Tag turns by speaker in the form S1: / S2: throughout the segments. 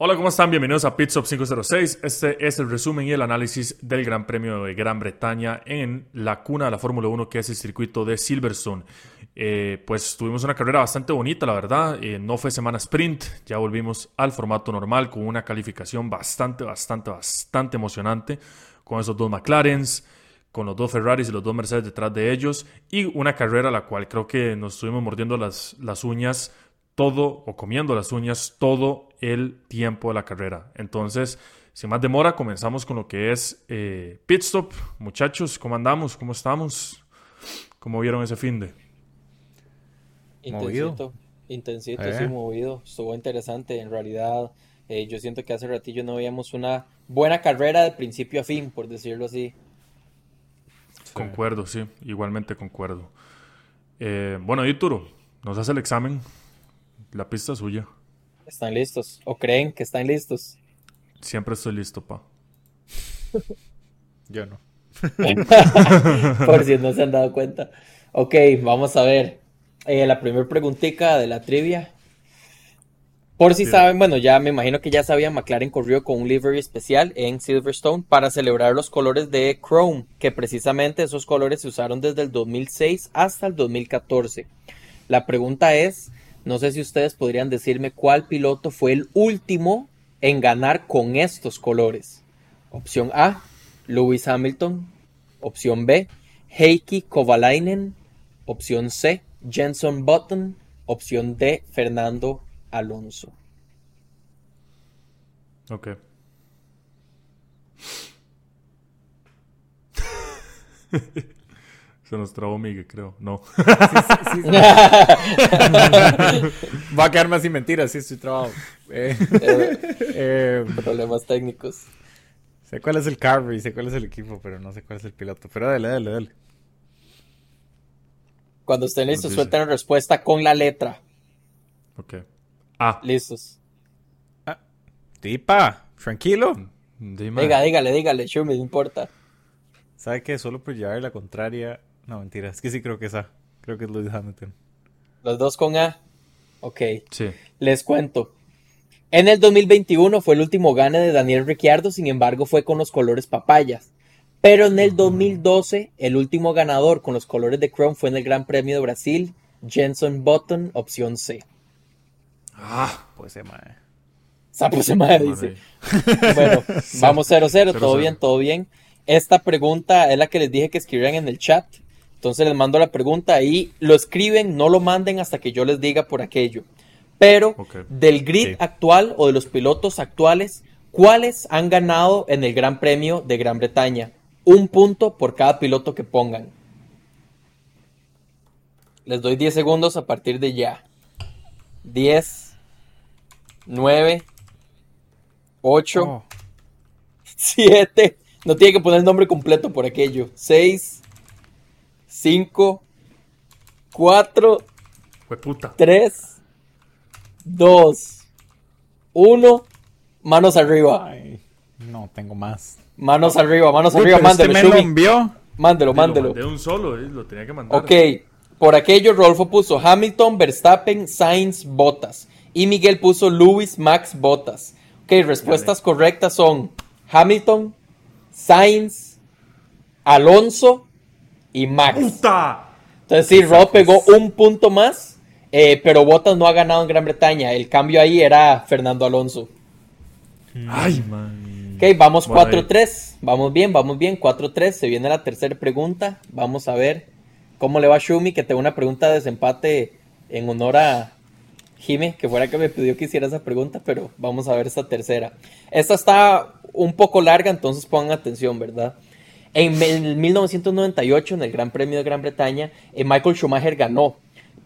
S1: Hola, ¿cómo están? Bienvenidos a Pitstop 506. Este es el resumen y el análisis del Gran Premio de Gran Bretaña en la cuna de la Fórmula 1, que es el circuito de Silverstone. Eh, pues tuvimos una carrera bastante bonita, la verdad. Eh, no fue semana sprint, ya volvimos al formato normal con una calificación bastante, bastante, bastante emocionante con esos dos McLarens, con los dos Ferraris y los dos Mercedes detrás de ellos y una carrera la cual creo que nos estuvimos mordiendo las, las uñas todo o comiendo las uñas todo el tiempo de la carrera. Entonces, sin más demora, comenzamos con lo que es eh, pit stop. Muchachos, ¿cómo andamos? ¿Cómo estamos? ¿Cómo vieron ese fin de?
S2: Intensito, intensito, sí, eh. movido. Estuvo interesante. En realidad, eh, yo siento que hace ratillo no veíamos una buena carrera de principio a fin, por decirlo así.
S1: Concuerdo, sí, igualmente concuerdo. bueno, y Turo, nos hace el examen la pista es suya.
S2: ¿Están listos? ¿O creen que están listos?
S1: Siempre estoy listo, pa.
S3: Yo no.
S2: Por si no se han dado cuenta. Ok, vamos a ver. Eh, la primera preguntita de la trivia. Por si saben, bueno, ya me imagino que ya sabían, McLaren corrió con un livery especial en Silverstone para celebrar los colores de Chrome, que precisamente esos colores se usaron desde el 2006 hasta el 2014. La pregunta es, no sé si ustedes podrían decirme cuál piloto fue el último en ganar con estos colores. Opción A, Lewis Hamilton. Opción B, Heikki Kovalainen. Opción C, Jenson Button. Opción D, Fernando Alonso.
S1: Ok. Se nos trabó Miguel, creo. No.
S3: Va a quedar más sin mentiras, sí, estoy trabado. Eh,
S2: eh, problemas técnicos.
S3: Sé cuál es el carro y sé cuál es el equipo, pero no sé cuál es el piloto. Pero dale, dale, dale.
S2: Cuando estén listos, suelten la respuesta con la letra.
S1: Ok.
S2: Ah. Listos.
S3: Ah. Tipa, tranquilo.
S2: Diga, dígale, dígale, yo me importa.
S3: ¿Sabe qué? Solo por llevar la contraria no, mentira. Es que sí creo que es A. Creo que es Lewis Hamilton.
S2: Los dos con A. Ok.
S1: Sí.
S2: Les cuento. En el 2021 fue el último gane de Daniel Ricciardo, sin embargo fue con los colores papayas. Pero en el 2012 el último ganador con los colores de Chrome fue en el Gran Premio de Brasil, Jenson Button, opción C.
S1: Ah, pues se mae.
S2: Sapo se mae, dice. bueno, vamos 0-0, todo bien, todo bien. Esta pregunta es la que les dije que escribieran en el chat. Entonces les mando la pregunta y lo escriben, no lo manden hasta que yo les diga por aquello. Pero del grid actual o de los pilotos actuales, ¿cuáles han ganado en el Gran Premio de Gran Bretaña? Un punto por cada piloto que pongan. Les doy 10 segundos a partir de ya. 10, 9, 8, 7. No tiene que poner el nombre completo por aquello. 6, 5, 4, 3, 2, 1. Manos arriba.
S3: no tengo más.
S2: Manos arriba, manos arriba, mándelo.
S3: Este me lo envió.
S2: Mándelo, mándelo.
S1: De un solo, eh, lo tenía que mandar.
S2: Ok, por aquello Rolfo puso Hamilton, Verstappen, Sainz, Bottas. Y Miguel puso Lewis, Max, Bottas. Ok, respuestas correctas son Hamilton, Sainz, Alonso y Max. Entonces sí, Rob pegó un punto más, eh, pero Bottas no ha ganado en Gran Bretaña. El cambio ahí era Fernando Alonso.
S1: Ay, man.
S2: Ok, vamos 4-3. Vamos bien, vamos bien. 4-3. Se viene la tercera pregunta. Vamos a ver cómo le va a Shumi, que tengo una pregunta de desempate en honor a Jime, que fuera que me pidió que hiciera esa pregunta, pero vamos a ver esta tercera. Esta está un poco larga, entonces pongan atención, ¿verdad? En 1998, en el Gran Premio de Gran Bretaña, eh, Michael Schumacher ganó,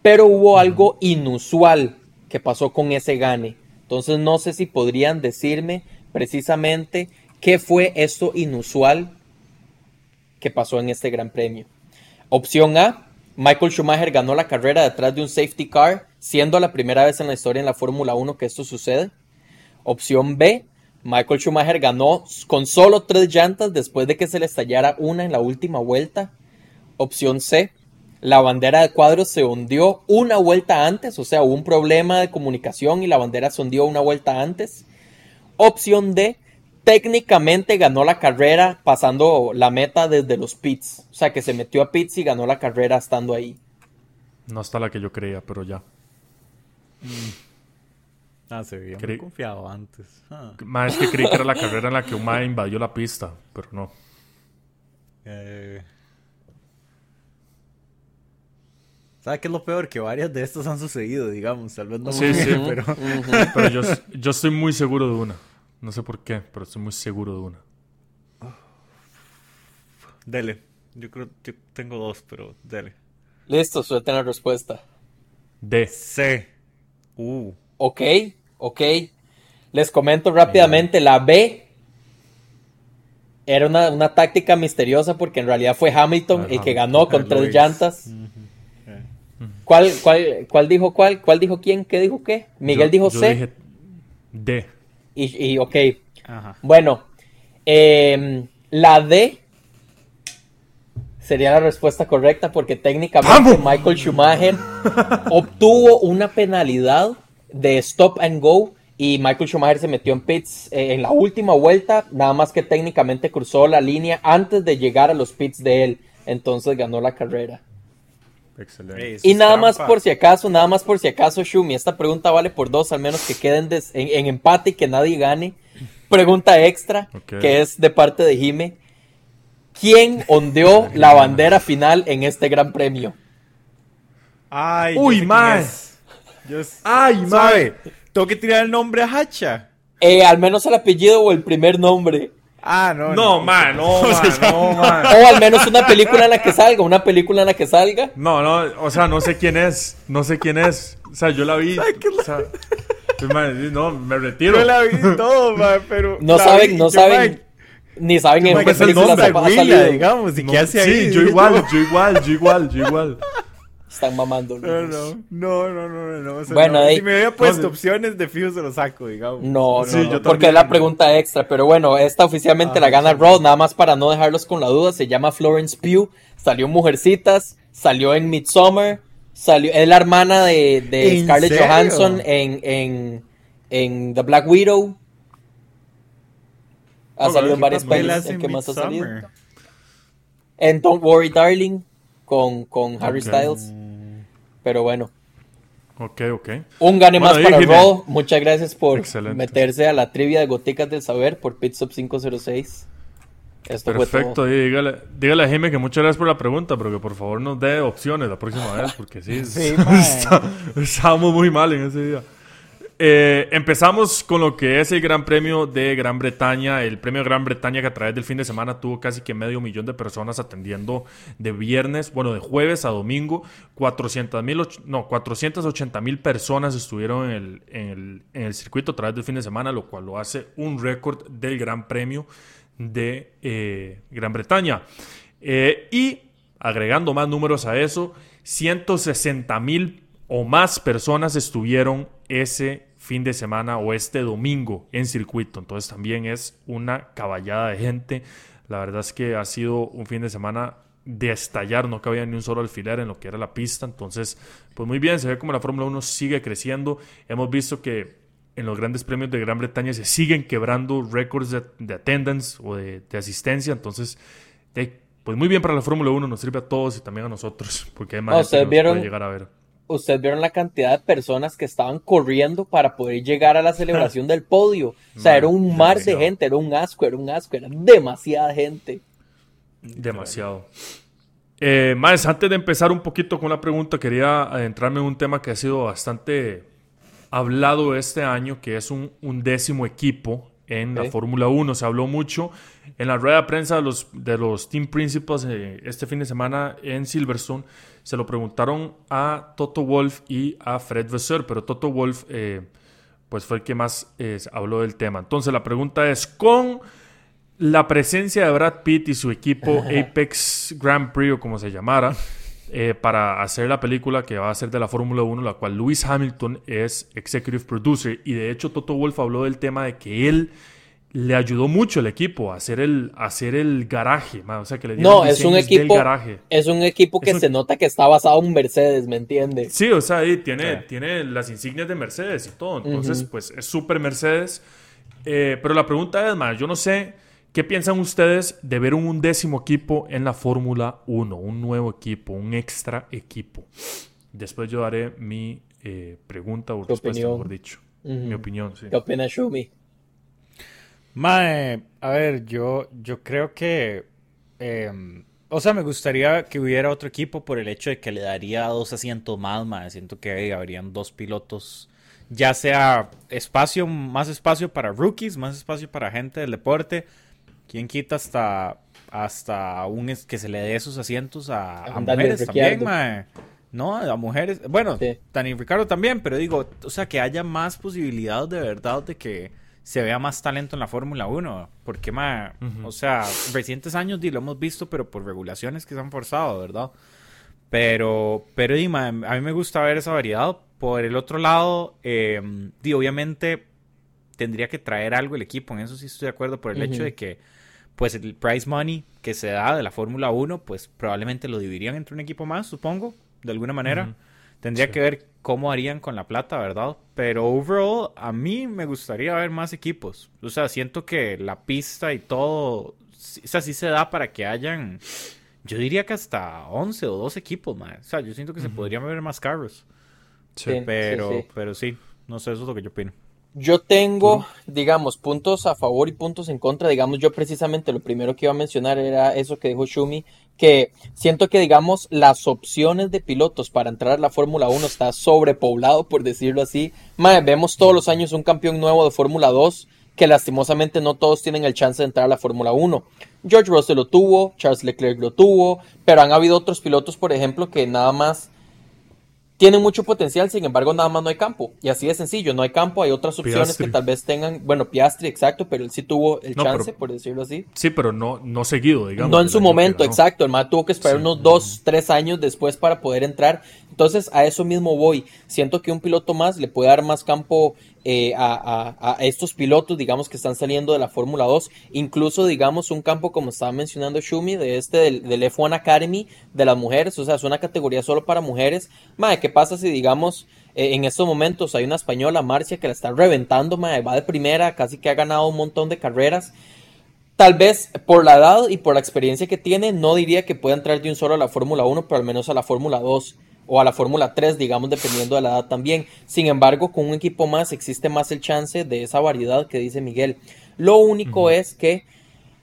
S2: pero hubo algo inusual que pasó con ese gane. Entonces no sé si podrían decirme precisamente qué fue esto inusual que pasó en este Gran Premio. Opción A, Michael Schumacher ganó la carrera detrás de un safety car, siendo la primera vez en la historia en la Fórmula 1 que esto sucede. Opción B, Michael Schumacher ganó con solo tres llantas después de que se le estallara una en la última vuelta. Opción C. La bandera de cuadros se hundió una vuelta antes, o sea, hubo un problema de comunicación y la bandera se hundió una vuelta antes. Opción D, técnicamente ganó la carrera pasando la meta desde los pits. O sea, que se metió a pits y ganó la carrera estando ahí.
S1: No está la que yo creía, pero ya.
S3: Ah, se veía
S1: Creí-
S3: muy confiado antes. Ah.
S1: Más es que creí que era la carrera en la que un mae invadió la pista, pero no.
S3: Eh... ¿Sabe qué es lo peor? Que varias de estas han sucedido, digamos. Tal vez no
S1: Sí,
S3: muy
S1: sí.
S3: bien, pero...
S1: Pero yo, yo estoy muy seguro de una. No sé por qué, pero estoy muy seguro de una.
S3: Dele. Yo creo yo tengo dos, pero dele.
S2: Listo, suelten la respuesta.
S1: D.
S3: C. Uh.
S2: Ok, ok. Les comento rápidamente, la B era una, una táctica misteriosa porque en realidad fue Hamilton el que ganó con tres llantas. ¿Cuál, cuál, ¿Cuál dijo cuál? ¿Cuál dijo quién? ¿Qué dijo qué? Miguel
S1: Yo-
S2: dijo
S1: yo
S2: C.
S1: dije D.
S2: Y, y ok.
S3: Ajá.
S2: Bueno, em, la D sería la respuesta correcta porque técnicamente Michael Schumacher obtuvo una penalidad de stop and go y Michael Schumacher se metió en pits eh, en la última vuelta, nada más que técnicamente cruzó la línea antes de llegar a los pits de él, entonces ganó la carrera.
S1: Excelente.
S2: Y nada más por si acaso, nada más por si acaso, Shumi, esta pregunta vale por dos, al menos que queden des- en, en empate y que nadie gane. Pregunta extra, que es de parte de Jime. ¿Quién ondeó la bandera final en este gran premio?
S3: Ay,
S1: Uy,
S3: sé
S1: Ay,
S3: ¿Sabe? Tengo que tirar el nombre a Hacha.
S2: Eh, al menos el apellido o el primer nombre.
S3: Ah, no.
S1: No, man, no, man, no, man.
S2: O al menos una película en la que salga, una película en la que salga.
S1: No, no, o sea, no sé quién es. No sé quién es. O sea, yo la vi. O sea, pues, man, no, me retiro.
S3: Yo la vi todo, man, pero.
S2: No saben,
S3: vi,
S2: no saben,
S3: man,
S2: ni saben en qué
S3: es el
S2: película
S3: nombre
S2: ha
S3: Willa,
S2: salido.
S3: digamos. ¿Y
S1: No,
S3: qué hace ahí?
S1: Sí, yo igual, yo igual, yo igual, yo igual.
S2: Están mamando.
S3: No, no, no, no, no, no, o sea,
S2: Bueno,
S3: no.
S2: ahí-
S3: Si me hubiera puesto
S1: no,
S3: opciones, de fijo se lo saco, digamos.
S2: No, no,
S1: Sí, yo
S2: porque es la pregunta extra. Pero bueno, esta oficialmente
S3: Ah,
S2: la gana Raw, nada más para no dejarlos con la duda. Se llama Florence Pugh, salió en Mujercitas, salió en Midsommar, salió, es la hermana de, de
S3: ¿En
S2: Scarlett
S3: serio?
S2: Johansson en, en, en The Black Widow. Ha
S1: Oh,
S2: salido en
S1: ¿qué
S2: varias
S1: papel
S3: Él
S2: pelis.
S3: hace
S2: ¿En qué más ha salido? En Don't Worry Darling, con, con Harry. Styles. Pero bueno.
S1: Ok, ok.
S2: Un gane
S1: Bueno,
S2: más para. Raw. Muchas gracias por
S1: Excelente.
S2: meterse a la trivia de Goticas del Saber por Pitstop 506. Esto fue
S1: Perfecto,
S2: todo.
S1: y dígale, dígale a Jaime que muchas gracias por la pregunta, pero que por favor nos dé opciones la próxima vez, porque sí,
S3: Sí,
S1: estábamos muy mal en ese día. Eh, empezamos con lo que es el Gran Premio de Gran Bretaña, el Premio de Gran Bretaña que a través del fin de semana tuvo casi que medio millón de personas atendiendo de viernes, bueno, de jueves a domingo, 400 mil, no, 480 mil personas estuvieron en el, el circuito a través del fin de semana, lo cual lo hace un récord del Gran Premio de eh, Gran Bretaña. Eh, y agregando más números a eso, 160 mil o más personas estuvieron ese fin de semana o este domingo en circuito. Entonces también es una caballada de gente. La verdad es que ha sido un fin de semana de estallar, no cabía ni un solo alfiler en lo que era la pista. Entonces, pues muy bien, se ve como la Fórmula 1 sigue creciendo. Hemos visto que en los grandes premios de Gran Bretaña se siguen quebrando récords de, de attendance o de, de asistencia. Entonces, de- pues muy bien para la Fórmula 1, nos sirve a todos y también a nosotros, porque hay más
S2: No,
S1: gente que
S2: ustedes
S1: nos
S2: vieron-
S1: llegar a ver.
S2: Ustedes vieron la cantidad de personas que estaban corriendo para poder llegar a la celebración del podio. O sea,
S1: Man,
S2: era un mar
S1: demasiado.
S2: de gente, era un asco, era un asco, era demasiada gente.
S1: Demasiado. Eh, más, antes de empezar un poquito con la pregunta, quería adentrarme en un tema que ha sido bastante hablado este año, que es un, un décimo equipo en la. Fórmula 1. Se habló mucho en la rueda de prensa de los, de los Team Principals eh, este fin de semana en Silverstone. Se lo preguntaron a Toto Wolf y a Fred Vasseur, pero Toto Wolf eh, pues fue el que más eh, habló del tema. Entonces la pregunta es, con la presencia de Brad Pitt y su equipo Apex Grand Prix o como se llamara, eh, para hacer la película que va a ser de la Fórmula 1, la cual Lewis Hamilton es executive producer. Y de hecho Toto Wolf habló del tema de que él le ayudó mucho al equipo a hacer el, a hacer el garaje. O sea, que le dieron
S2: No, es un equipo,
S1: garaje.
S2: es un equipo que
S1: Es un-
S2: se nota que está basado en Mercedes, ¿me entiendes?
S1: Sí, o sea, ahí tiene, tiene las insignias de Mercedes y todo. Entonces, pues es súper Mercedes. Eh, pero la pregunta es, más, yo no sé qué piensan ustedes de ver un undécimo equipo en la Fórmula 1, un nuevo equipo, un extra equipo. Después yo daré mi eh, pregunta o respuesta, mejor dicho. Mi opinión, sí.
S2: ¿Qué opina Shumi?
S3: Mae, a ver, yo, yo creo que... Em, o sea, me gustaría que hubiera otro equipo por el hecho de que le daría dos asientos más, mae. Siento que habrían dos pilotos ya sea espacio, más espacio para rookies, más espacio para gente del deporte. ¿Quién quita hasta, hasta un que se le dé esos asientos a, mujeres también, mae? No, a mujeres. Bueno, sí. Ricardo también, pero digo, o sea, que haya más posibilidades de verdad de que se vea más talento en la Fórmula 1. Porque, mae, o sea, recientes años lo hemos visto, pero por regulaciones que se han forzado, ¿verdad? Pero, pero, y, a mí me gusta ver esa variedad por el otro lado, eh, obviamente tendría que traer algo el equipo, en eso sí estoy de acuerdo, por el hecho de que pues el prize money que se da de la Fórmula 1, pues probablemente lo dividirían entre un equipo más, supongo, de alguna manera. Tendría que ver cómo harían con la plata, ¿verdad? Pero overall, a mí me gustaría ver más equipos. O sea, siento que la pista y todo, o sea, sí se da para que hayan, yo diría que hasta 11 o 12 equipos, más. O sea, yo siento que se podrían ver más carros. Sí, pero, pero sí, no sé, eso es lo que yo opino.
S2: Yo tengo, digamos, puntos a favor y puntos en contra. Digamos, yo precisamente lo primero que iba a mencionar era eso que dijo Shumi, que siento que, digamos, las opciones de pilotos para entrar a la Fórmula 1 está sobrepoblado, por decirlo así. vemos todos los años un campeón nuevo de Fórmula 2, que lastimosamente no todos tienen el chance de entrar a la Fórmula 1. George Russell lo tuvo, Charles Leclerc lo tuvo, pero han habido otros pilotos, por ejemplo, que nada más tiene mucho potencial, sin embargo, nada más no hay campo. Y así de sencillo, no hay campo, hay otras opciones que tal vez tengan, bueno, Piastri, exacto, pero él sí tuvo el chance, por decirlo así.
S1: Sí, pero no, no seguido, digamos.
S2: No en su momento, exacto. El más tuvo que esperar unos dos, tres años después para poder entrar. Entonces, a eso mismo voy. Siento que un piloto más le puede dar más campo eh, a, estos pilotos, digamos, que están saliendo de la Fórmula 2. Incluso, digamos, un campo, como estaba mencionando Shumi, de este del, F1 Academy de las mujeres. O sea, es una categoría solo para mujeres. Madre, ¿qué pasa si, digamos, eh, en estos momentos hay una española, Marcia, que la está reventando, madre, va de primera, casi que ha ganado un montón de carreras. Tal vez por la edad y por la experiencia que tiene, no diría que pueda entrar de un solo a la Fórmula 1, pero al menos a la Fórmula 2 o a la Fórmula 3, digamos, dependiendo de la edad también. Sin embargo, con un equipo más existe más el chance de esa variedad que dice Miguel. Lo único es que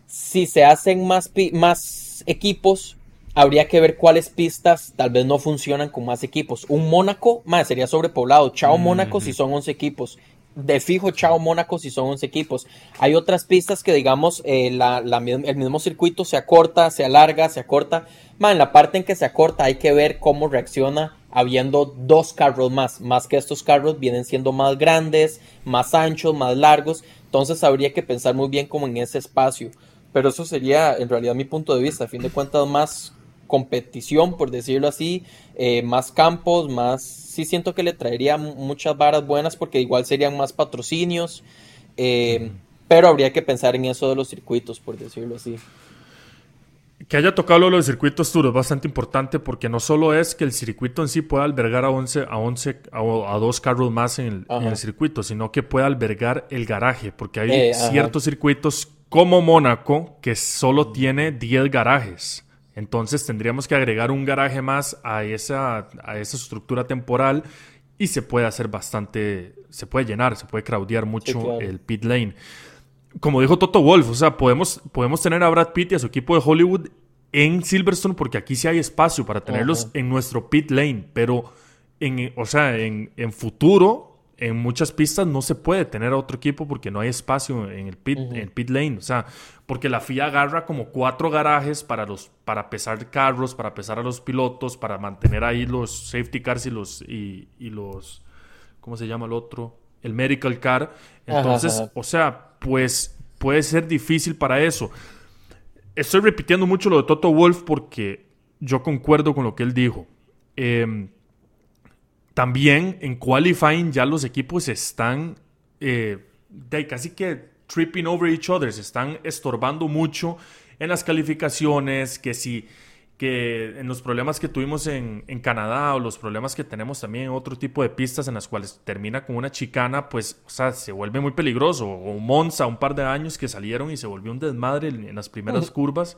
S2: si se hacen más, más equipos, habría que ver cuáles pistas tal vez no funcionan con más equipos. Un Mónaco, más sería sobrepoblado. Chao Mónaco si son 11 equipos. De fijo, chao Mónaco si son 11 equipos. Hay otras pistas que, digamos, eh, el mismo circuito se acorta, se alarga, se acorta. En la parte en que se acorta hay que ver cómo reacciona habiendo dos carros más, más que estos carros vienen siendo más grandes, más anchos, más largos, entonces habría que pensar muy bien como en ese espacio, pero eso sería en realidad mi punto de vista, a fin de cuentas más competición, por decirlo así, eh, más campos, más, sí siento que le traería muchas varas buenas porque igual serían más patrocinios, eh, pero habría que pensar en eso de los circuitos, por decirlo así.
S1: Que haya tocado lo del circuito es bastante importante porque no solo es que el circuito en sí pueda albergar a 11, a 11, a, dos carros más en el, circuito, sino que pueda albergar el garaje, porque hay eh, ciertos circuitos como Mónaco que solo tiene 10 garajes. Entonces tendríamos que agregar un garaje más a esa, a esa estructura temporal y se puede hacer bastante, se puede llenar, se puede craudiar mucho el pit lane. Como dijo Toto Wolf, o sea, podemos, podemos tener a Brad Pitt y a su equipo de Hollywood en Silverstone porque aquí sí hay espacio para tenerlos en nuestro pit lane, pero en, o sea, en, futuro, en muchas pistas no se puede tener a otro equipo porque no hay espacio en el pit, en el pit lane, o sea, porque la FIA agarra como cuatro garajes para los para pesar carros, para pesar a los pilotos, para mantener ahí los safety cars y los y, y los ¿cómo se llama el otro? El medical car. Entonces, o sea, pues puede ser difícil para eso. Estoy repitiendo mucho lo de Toto Wolf porque yo concuerdo con lo que él dijo. Em, también en qualifying ya los equipos están eh, casi que tripping over each other, se están estorbando mucho en las calificaciones, que si que en los problemas que tuvimos en, en, Canadá o los problemas que tenemos también en otro tipo de pistas en las cuales termina con una chicana, pues, o sea, se vuelve muy peligroso. O Monza, un par de años que salieron y se volvió un desmadre en las primeras curvas.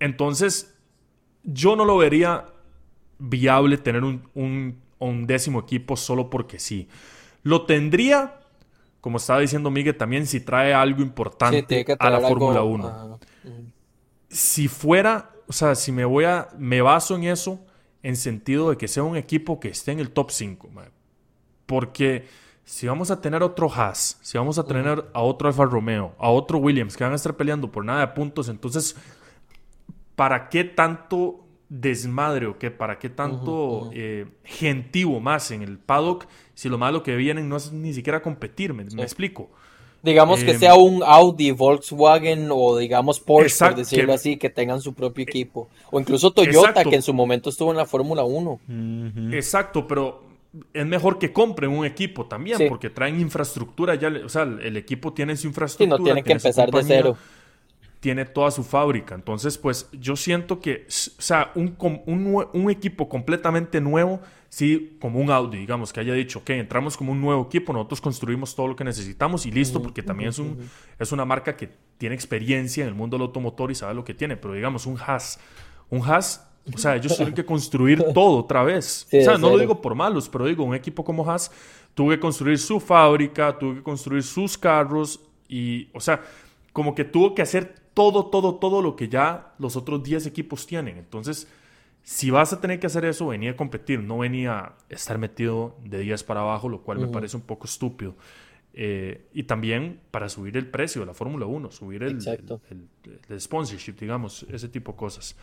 S1: Entonces, yo no lo vería viable tener un, un, décimo equipo solo porque sí. Lo tendría, como estaba diciendo Miguel, también si trae algo importante a la Fórmula 1. Si fuera o sea, si me voy a, me baso en eso en sentido de que sea un equipo que esté en el top 5, porque si vamos a tener otro Haas, si vamos a tener a otro Alfa Romeo, a otro Williams que van a estar peleando por nada de puntos, entonces, ¿para qué tanto desmadre o qué? ¿Para qué tanto eh, gentivo más en el paddock si lo malo que vienen no es ni siquiera competir? ¿Me, ¿me explico?
S2: Digamos que em, sea un Audi, Volkswagen o digamos Porsche, por decirlo así, que tengan su propio e equipo. O incluso Toyota, que en su momento estuvo en la Fórmula 1.
S1: Exacto, pero es mejor que compren un equipo también, porque traen infraestructura ya, o sea, el equipo tiene su infraestructura.
S2: Sí, no tiene que empezar de cero.
S1: Tiene toda su fábrica. Entonces, pues yo siento que, o sea, un, un, un equipo completamente nuevo sí, como un Audi, digamos, que haya dicho, ok, entramos como un nuevo equipo, nosotros construimos todo lo que necesitamos y listo, porque también es, un, es una marca que tiene experiencia en el mundo del automotor y sabe lo que tiene, pero digamos, un Haas, un Haas, o sea, ellos tienen que construir todo otra vez. o sea, no lo digo por malos, pero digo, un equipo como Haas tuvo que construir su fábrica, tuvo que construir sus carros y, o sea, como que tuvo que hacer todo, todo, todo lo que ya los otros 10 equipos tienen. Entonces, si vas a tener que hacer eso, venía a competir, no venía a estar metido de días para abajo, lo cual me parece un poco estúpido. Eh, y también para subir el precio de la Fórmula 1, subir el, el, sponsorship, digamos, ese tipo de cosas.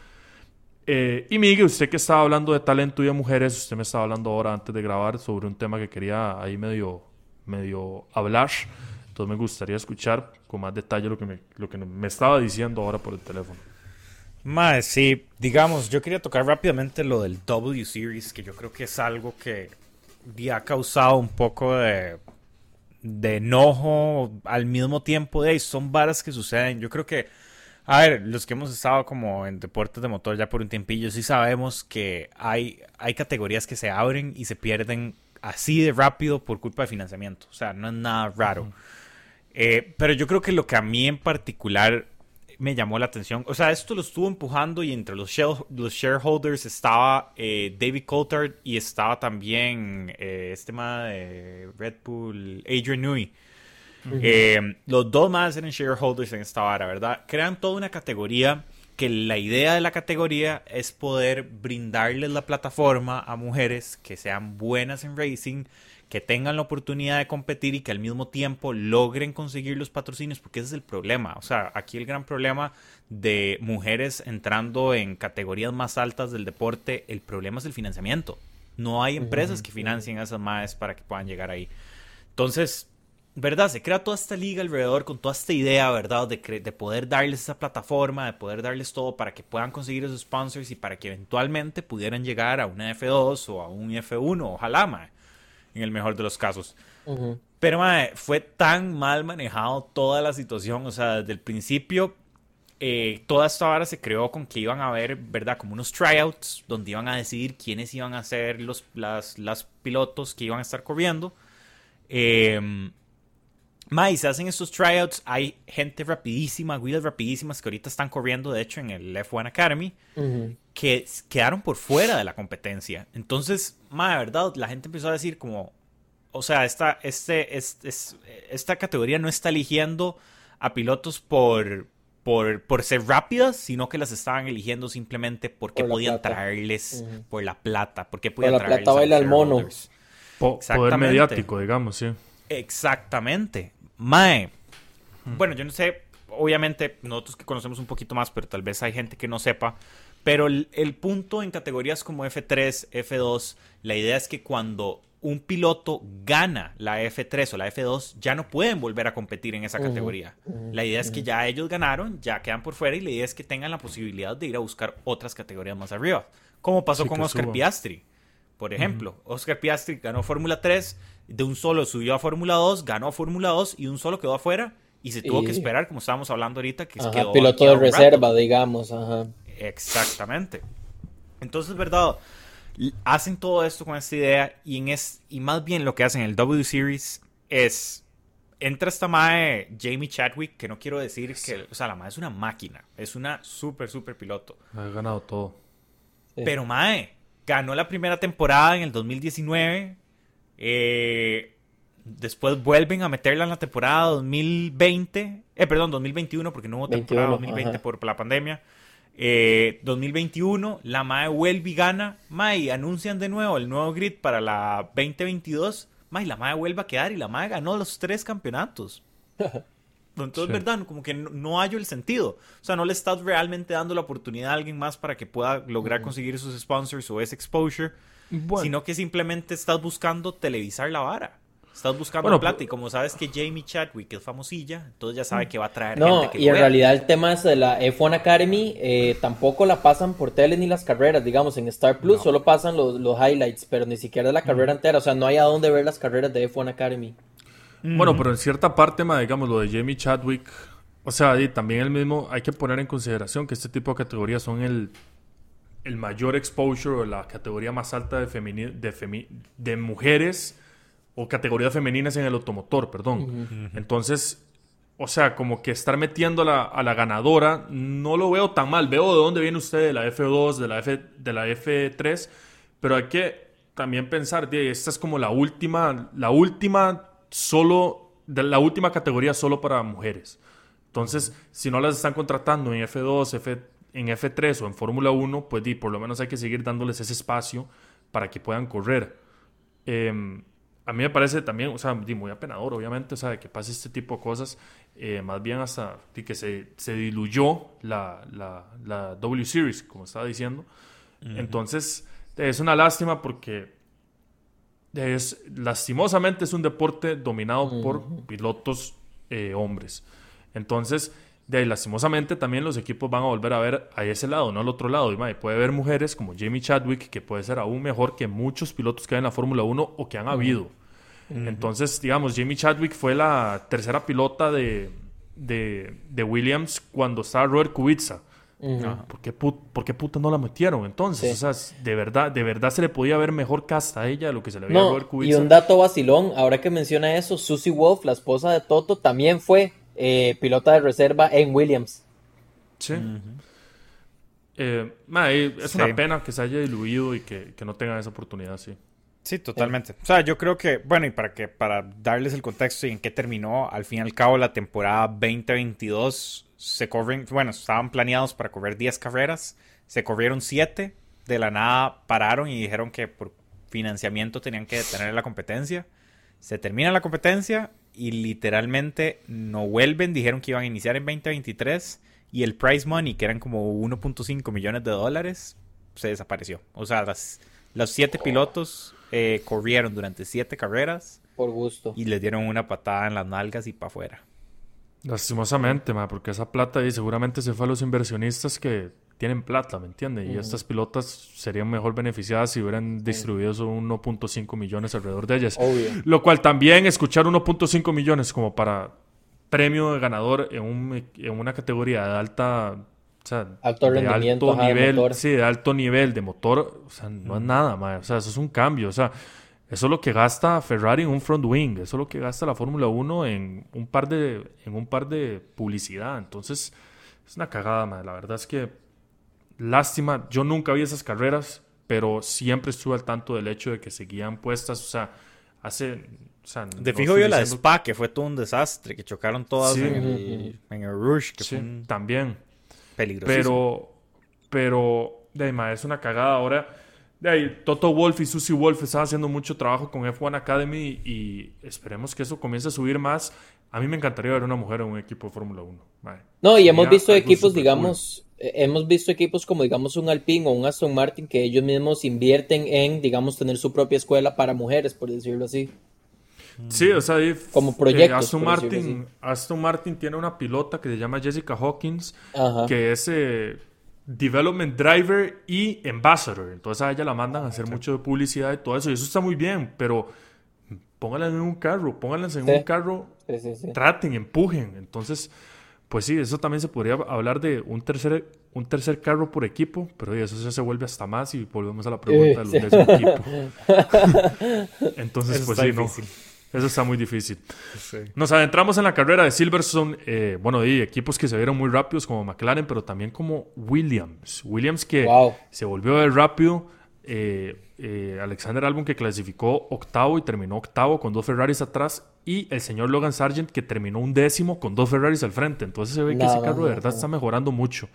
S1: Eh, y Miguel, usted que estaba hablando de talento y de mujeres, usted me estaba hablando ahora antes de grabar sobre un tema que quería ahí medio, medio hablar. Entonces me gustaría escuchar con más detalle lo que me, lo que me estaba diciendo ahora por el teléfono.
S3: Más, sí, digamos, yo quería tocar rápidamente lo del W Series, que yo creo que es algo que ha causado un poco de, de enojo al mismo tiempo de ahí. Son varas que suceden. Yo creo que, a ver, los que hemos estado como en deportes de motor ya por un tiempillo, sí sabemos que hay, hay categorías que se abren y se pierden así de rápido por culpa de financiamiento. O sea, no es nada raro. Eh, pero yo creo que lo que a mí en particular me llamó la atención. O sea, esto lo estuvo empujando y entre los, los shareholders estaba eh, David Coulthard y estaba también eh, este más de Red Bull, Adrian Newey. Los dos más eran shareholders en esta vara, ¿verdad? Crean toda una categoría que la idea de la categoría es poder brindarles la plataforma a mujeres que sean buenas en racing, que tengan la oportunidad de competir y que al mismo tiempo logren conseguir los patrocinios, porque ese es el problema. O sea, aquí el gran problema de mujeres entrando en categorías más altas del deporte, el problema es el financiamiento. No hay empresas que financien a esas madres para que puedan llegar ahí. Entonces, ¿verdad? Se crea toda esta liga alrededor con toda esta idea, ¿verdad? De, de poder darles esa plataforma, de poder darles todo para que puedan conseguir esos sponsors y para que eventualmente pudieran llegar a una F2 o a un F1, ojalá, mae en el mejor de los casos. Pero mae, fue tan mal manejado toda la situación, o sea, desde el principio eh, toda esta hora se creó con que iban a haber, ¿verdad? Como unos tryouts donde iban a decidir quiénes iban a ser los las, las pilotos que iban a estar corriendo. Eh, y se hacen estos tryouts, hay gente rapidísima, wheels rapidísimas que ahorita están corriendo, de hecho, en el F1 Academy, que quedaron por fuera de la competencia. Entonces, ma, de verdad, la gente empezó a decir como, o sea, esta, este, este, esta categoría no está eligiendo a pilotos por, por, por ser rápidas, sino que las estaban eligiendo simplemente porque podían traerles por la plata, porque podían
S2: por la plata baila el mono.
S1: poder mediático, digamos, sí.
S3: Exactamente. Mae. Bueno, yo no sé, obviamente nosotros que conocemos un poquito más, pero tal vez hay gente que no sepa. Pero el, punto en categorías como F3, F2, la idea es que cuando un piloto gana la F3 o la F2, ya no pueden volver a competir en esa categoría. La idea es que ya ellos ganaron, ya quedan por fuera y la idea es que tengan la posibilidad de ir a buscar otras categorías más arriba. Como pasó con Oscar Piastri, por ejemplo. Oscar Piastri ganó Fórmula 3, de un solo subió a Fórmula 2, ganó Fórmula 2 y un solo quedó afuera y se tuvo que esperar, como estábamos hablando ahorita, que
S2: quedó piloto de reserva, digamos. Ajá.
S3: Exactamente. Entonces, ¿verdad? Hacen todo esto con esta idea y, en es, y más bien lo que hacen en el W Series es entra esta mae Jamie Chadwick, que no quiero decir que, o sea, la mae es una máquina, es una súper, súper piloto.
S1: Ha ganado todo.
S3: Pero mae, ganó la primera temporada en el 2019. Eh, después vuelven a meterla en la temporada 2020, eh, perdón, 2021, porque no hubo temporada 2020 por la pandemia. 2021, eh, la MAE vuelve y gana. MAE, anuncian de nuevo el nuevo grid para la 2022. MAE, la MAE vuelve a quedar y la MAE ganó los tres campeonatos. Entonces, ¿verdad? Como que no, hallo el sentido. O sea, no le estás realmente dando la oportunidad a alguien más para que pueda lograr conseguir esos sponsors o ese exposure, sino que simplemente estás buscando televisar la vara. Estás buscando plata y como sabes que Jamie Chadwick es famosilla, entonces ya sabe que va a traer
S2: no, y en realidad el tema es de la F1 Academy, eh, tampoco la pasan por tele ni las carreras, digamos, en Star Plus solo pasan los, los, highlights, pero ni siquiera de la carrera entera, o sea, no hay a dónde ver las carreras de F1 Academy.
S1: Bueno, pero en cierta parte, digamos, lo de Jamie Chadwick, o sea, y también el mismo, hay que poner en consideración que este tipo de categorías son el, el mayor exposure o la categoría más alta de, de, de mujeres o categorías femeninas en el automotor, perdón. Entonces, o sea, como que estar metiendo a la, ganadora, no lo veo tan mal. Veo de dónde viene usted, de la F2, de la, F, de la F3, pero hay que también pensar, esta es como la última, la última solo, de la última categoría solo para mujeres. Entonces, si no las están contratando en F2, F, en F3 o en Fórmula 1, pues di, por lo menos hay que seguir dándoles ese espacio para que puedan correr. Em, a mí me parece también, o sea, muy apenador, obviamente, o sea, que pase este tipo de cosas, eh, más bien hasta que se, se diluyó la, la, la, W Series, como estaba diciendo. Entonces, es una lástima porque es, lastimosamente es un deporte dominado por pilotos eh, hombres. Entonces, de lastimosamente también los equipos van a volver a ver a ese lado, no al otro lado. Y, puede haber mujeres como Jamie Chadwick, que puede ser aún mejor que muchos pilotos que hay en la Fórmula 1 o que han habido. Entonces, digamos, Jamie Chadwick fue la tercera pilota de, de, Williams cuando estaba Robert Kubica. ¿Por, qué puto no la metieron entonces? O sea, de verdad, de verdad se le podía ver mejor casta a ella de lo que se le veía a Robert Kubica.
S2: Y un dato vacilón, ahora que menciona eso, Susie Wolf, la esposa de Toto, también fue eh, pilota de reserva en Williams.
S1: Sí. Eh, es una pena que se haya diluido y que, que no tengan esa oportunidad, sí.
S3: Sí, totalmente. O sea, yo creo que, bueno, y para que para darles el contexto y en qué terminó, al fin y al cabo la temporada 2022 se corren, bueno, estaban planeados para correr 10 carreras, se corrieron 7, de la nada pararon y dijeron que por financiamiento tenían que detener la competencia. Se termina la competencia y literalmente no vuelven, dijeron que iban a iniciar en 2023 y el prize money, que eran como 1.5 millones de dólares, se desapareció. O sea, las, los 7 pilotos eh, corrieron durante 7 carreras.
S2: Por gusto.
S3: Y les dieron una patada en las nalgas y para afuera.
S1: Lastimosamente, ma, porque esa plata y seguramente se fue a los inversionistas que tienen plata, ¿me entiendes? Y estas pilotas serían mejor beneficiadas si hubieran distribuido esos 1.5 millones alrededor de ellas. Lo cual también escuchar 1.5 millones como para premio de ganador en, un, en una categoría de alta o sea,
S2: alto
S1: alto nivel, sí, de alto nivel de motor, o sea, no es nada, ma, o sea, eso es un cambio, o sea, eso es lo que gasta Ferrari en un front wing, eso es lo que gasta la Fórmula 1 en un par de en un par de publicidad. Entonces, es una cagada, madre. la verdad es que lástima, yo nunca vi esas carreras, pero siempre estuve al tanto del hecho de que seguían puestas, o sea, hace o sea,
S3: de fijo yo la de Spa, que fue todo un desastre, que chocaron todas en, el, en, el, Rush, que
S1: sí, también. Peligroso. Pero, pero, de ahí, es una cagada ahora de ahí, Toto Wolf y Susie Wolf están haciendo mucho trabajo con F1 Academy y esperemos que eso comience a subir más. A mí me encantaría ver una mujer en un equipo de Fórmula 1.
S2: No, y hemos visto equipos, digamos, eh, hemos visto equipos como, digamos, un Alpine o un Aston Martin que ellos mismos invierten en, digamos, tener su propia escuela para mujeres, por decirlo así.
S1: Sí, o sea,
S2: como eh, proyectos.
S1: Aston, Martin, Aston Martin tiene una pilota que se llama Jessica Hawkins, que es eh, Development Driver y Ambassador. Entonces a ella la mandan a hacer mucho de publicidad y todo eso. Y eso está muy bien, pero pónganla en un carro, pónganlas en un carro, traten, empujen. Entonces, pues sí, eso también se podría hablar de un tercer un tercer carro por equipo, pero eso ya se vuelve hasta más y volvemos a la pregunta del décimo equipo. Entonces, pues sí, no. Eso está muy difícil. Nos adentramos en la carrera de Silverstone, eh, bueno, de equipos que se vieron muy rápidos como McLaren, pero también como Williams. Williams que se volvió a ver rápido. Eh, eh, Alexander Albon que clasificó octavo y terminó octavo con dos Ferraris atrás y el señor Logan Sargent que terminó un décimo con dos Ferraris al frente. Entonces se ve que ese carro de verdad está mejorando mucho,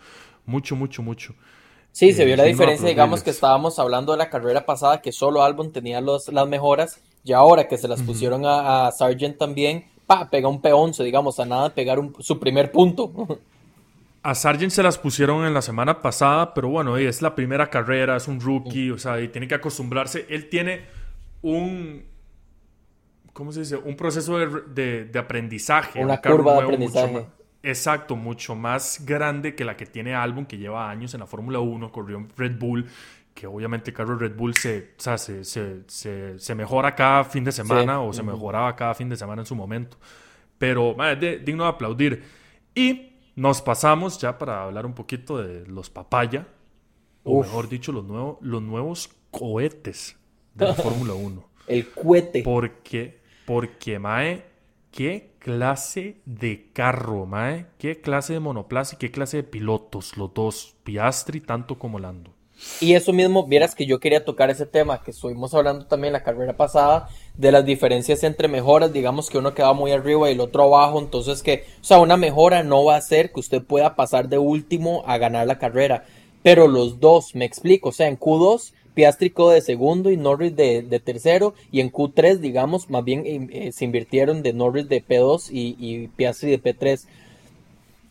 S1: mucho, mucho, mucho.
S2: Sí, se vio la diferencia, digamos que estábamos hablando de la carrera pasada que solo Albon tenía los, las mejoras y ahora que se las pusieron a, Sargent también, pa, pega un P11, digamos, a nada pegar su primer punto.
S1: A Sargent se las pusieron en la semana pasada, pero bueno, es la primera carrera, es un rookie, o sea, y tiene que acostumbrarse. Él tiene un, ¿cómo se dice? Un proceso de, aprendizaje.
S2: Una curva de aprendizaje.
S1: exacto, mucho más grande que la que tiene Albon, que lleva años en la Fórmula 1, corrió en Red Bull, que obviamente carro Red Bull se, se, mejora cada fin de semana o se mejoraba cada fin de semana en su momento. Pero es digno de aplaudir. Y nos pasamos ya para hablar un poquito de los papaya, o mejor dicho, los, nuevos los nuevos cohetes de la Fórmula 1.
S2: El cohete.
S1: Porque, porque, Mae, qué clase de carro, Mae, qué clase de monoplaza y qué clase de pilotos, los dos, Piastri tanto como Lando.
S2: Y eso mismo, vieras que yo quería tocar ese tema que estuvimos hablando también la carrera pasada, de las diferencias entre mejoras, digamos que uno queda muy arriba y el otro abajo, entonces que, o sea, una mejora no va a hacer que usted pueda pasar de último a ganar la carrera, pero los dos, me explico, o sea, en Q2 Piastri de segundo y Norris de, tercero. Y en Q3, digamos, más bien eh, se invirtieron de Norris de P2 y, y Piastri de P3.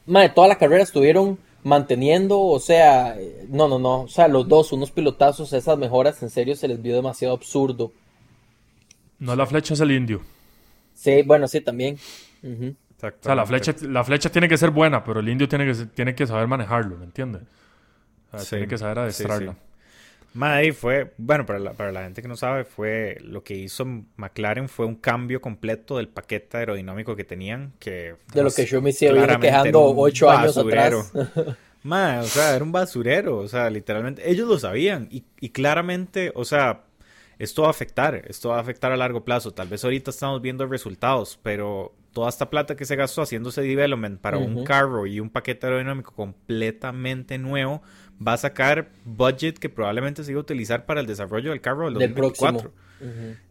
S2: Madre, toda la carrera estuvieron manteniendo, o sea, no, no, no, o sea, los dos, unos pilotazos, esas mejoras, en serio, se les vio demasiado absurdo.
S1: No, la flecha es el indio.
S2: Sí, bueno, sí, también.
S1: O sea, la flecha, la flecha tiene que ser buena, pero el indio tiene que, tiene que saber manejarlo, ¿me entiendes? Tiene que saber adestrarla.
S3: Sí, fue, bueno, para la, para la gente que no sabe, fue lo que hizo McLaren fue un cambio completo del paquete aerodinámico que tenían. Que,
S2: de lo que yo me hicieron quejando ocho años atrás.
S3: o sea, era un basurero, o sea, literalmente, ellos lo sabían y, y claramente, o sea, esto va a afectar, esto va a afectar a largo plazo. Tal vez ahorita estamos viendo resultados, pero toda esta plata que se gastó haciéndose development para un carro y un paquete aerodinámico completamente nuevo va a sacar budget que probablemente se iba a utilizar para el desarrollo del carro del 2024.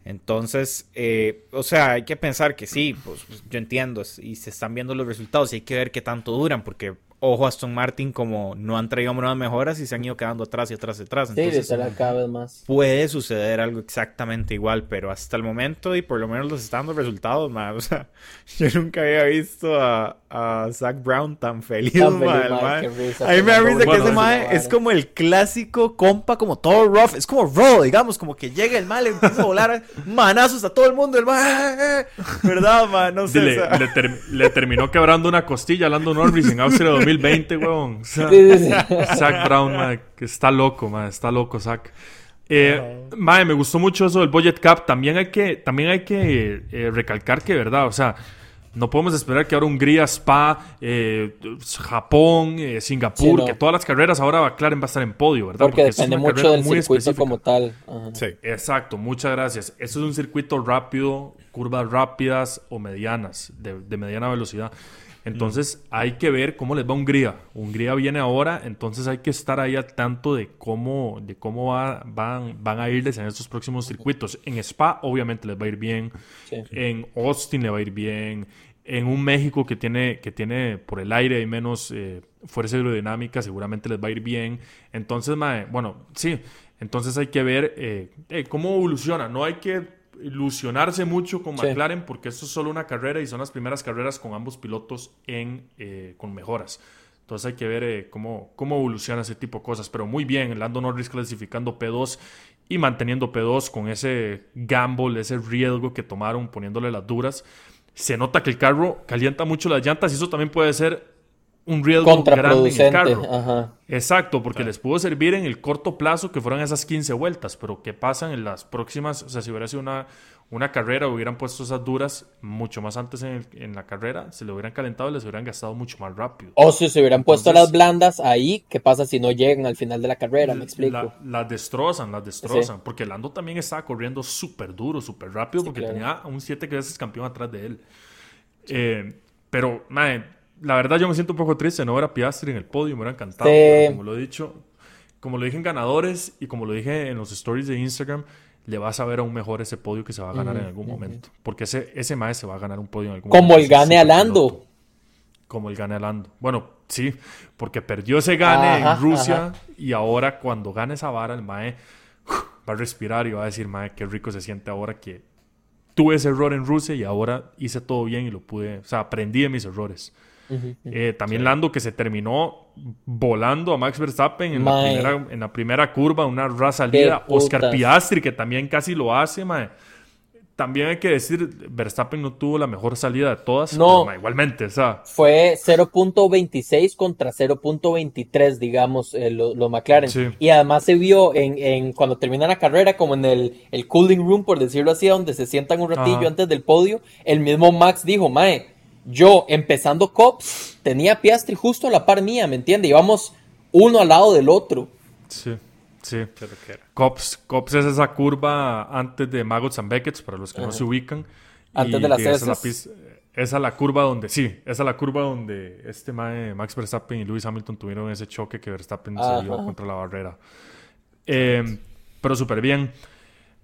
S3: Entonces, eh, o sea, hay que pensar que sí, pues, pues, yo entiendo y se están viendo los resultados y hay que ver qué tanto duran porque ojo Aston Martin como no han traído nuevas mejoras y se han ido quedando atrás y atrás y atrás.
S2: Entonces, sí, cada vez más.
S3: Puede suceder algo exactamente igual, pero hasta el momento y por lo menos los están dando resultados, más. O sea, yo nunca había visto a, a Zach Brown tan feliz, tan feliz A mí me da risa que ese mae es como el clásico compa, como todo rough, es como raw, digamos, como que llega el mal, empieza a volar manazos a todo el mundo, el mae, ¿verdad, man? No sé.
S1: Le, le, terminó quebrando una costilla hablando Norris en Austria 2020, weón. Zach Brown, que está loco, man, está loco, Zach. Eh, me gustó mucho eso del budget cap. También hay que, también hay que eh, recalcar que, verdad, o sea, no podemos esperar que ahora Hungría, Spa, eh, Japón, eh, Singapur, que todas las carreras ahora McLaren va a estar en podio, ¿verdad?
S2: Porque, depende mucho del circuito como tal.
S1: Sí. Exacto, muchas gracias. Eso es un circuito rápido, curvas rápidas o medianas, de, mediana velocidad. Entonces hay que ver cómo les va Hungría. Hungría viene ahora, entonces hay que estar ahí al tanto de cómo, de cómo va, van, van a irles en estos próximos circuitos. En Spa obviamente les va a ir bien, en Austin le va a ir bien, en un México que tiene, que tiene por el aire y menos eh, fuerza aerodinámica, seguramente les va a ir bien. Entonces, bueno, sí, entonces hay que ver eh, eh, cómo evoluciona. No hay que ilusionarse mucho con McLaren porque esto es solo una carrera y son las primeras carreras con ambos pilotos en, con mejoras. Entonces hay que ver cómo, cómo evoluciona ese tipo de cosas. Pero muy bien, Lando Norris clasificando P2 y manteniendo P2 con ese gamble, ese riesgo que tomaron poniéndole las duras se nota que el carro calienta mucho las llantas y eso también puede ser un riesgo grande en el carro. Exacto, porque les pudo servir en el corto plazo que fueran esas 15 vueltas, pero ¿qué pasan en las próximas? O sea, si hubiera sido una, una carrera, hubieran puesto esas duras mucho más antes en, la carrera, se le hubieran calentado y les hubieran gastado mucho más rápido.
S2: O si se hubieran puesto las blandas ahí, ¿qué pasa si no llegan al final de la carrera? Me explico.
S1: las destrozan, las destrozan, porque Lando también estaba corriendo súper duro, súper rápido, porque tenía un 7 veces campeón atrás de él. Eh, pero, man, la verdad yo me siento un poco triste no ver a Piastri en el podio, me hubiera encantado, como lo he dicho, como lo dije en ganadores y como lo dije en los stories de Instagram, le vas a ver aún mejor ese podio que se va a ganar en algún momento. Porque ese, ese Mae se va a ganar un podio en algún
S2: momento. Como el gane a Lando.
S1: Como el gane a Lando. Bueno, sí, porque perdió ese gane en Rusia y ahora cuando gane esa vara, el Mae va a respirar y va a decir, Mae, qué rico se siente ahora que tuve ese error en Rusia y ahora hice todo bien y lo pude, o sea, aprendí de mis errores. Eh, también Lando que se terminó volando a Max Verstappen en, la primera, en la primera, curva, una raza salida. Oscar Piastri que también casi lo hace, También hay que decir, Verstappen no tuvo la mejor salida de todas. No. igualmente, o sea.
S2: Fue 0.26 contra 0.23, digamos, eh, los lo McLaren. Y además se vio en, cuando termina la carrera, como en el, el cooling room, por decirlo así, donde se sientan un ratillo antes del podio, el mismo Max dijo, Mae, yo empezando Cops tenía Piastri justo a la par mía, ¿me entiendes? Íbamos uno al lado del otro.
S1: Sí, sí. Cops, Cops es esa curva antes de Maggots and Beckett, para los que no se ubican.
S2: Antes de las
S1: esa, esa es la curva donde, sí, esa es la curva donde este Max Verstappen y Lewis Hamilton tuvieron ese choque que Verstappen se dio contra la barrera. Eh, pero súper bien.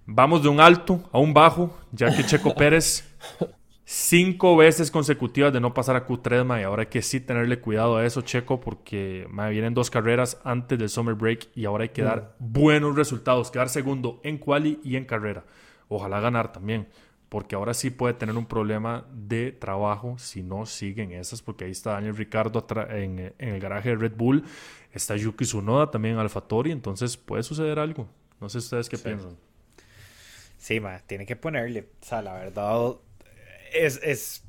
S1: Vamos de un alto a un bajo, ya que Checo Pérez cinco veces consecutivas de no pasar a Q3, y ahora hay que sí tenerle cuidado a eso, Checo, porque me vienen dos carreras antes del summer break y ahora hay que dar mm. buenos resultados, quedar segundo en quali y en carrera. Ojalá ganar también, porque ahora sí puede tener un problema de trabajo si no siguen esas, porque ahí está Daniel Ricardo en, el garaje de Red Bull, está Yuki Tsunoda también en AlphaTauri, entonces puede suceder algo. No sé ustedes qué piensan.
S3: Sí, ma, tiene que ponerle, o sea, la verdad es, es,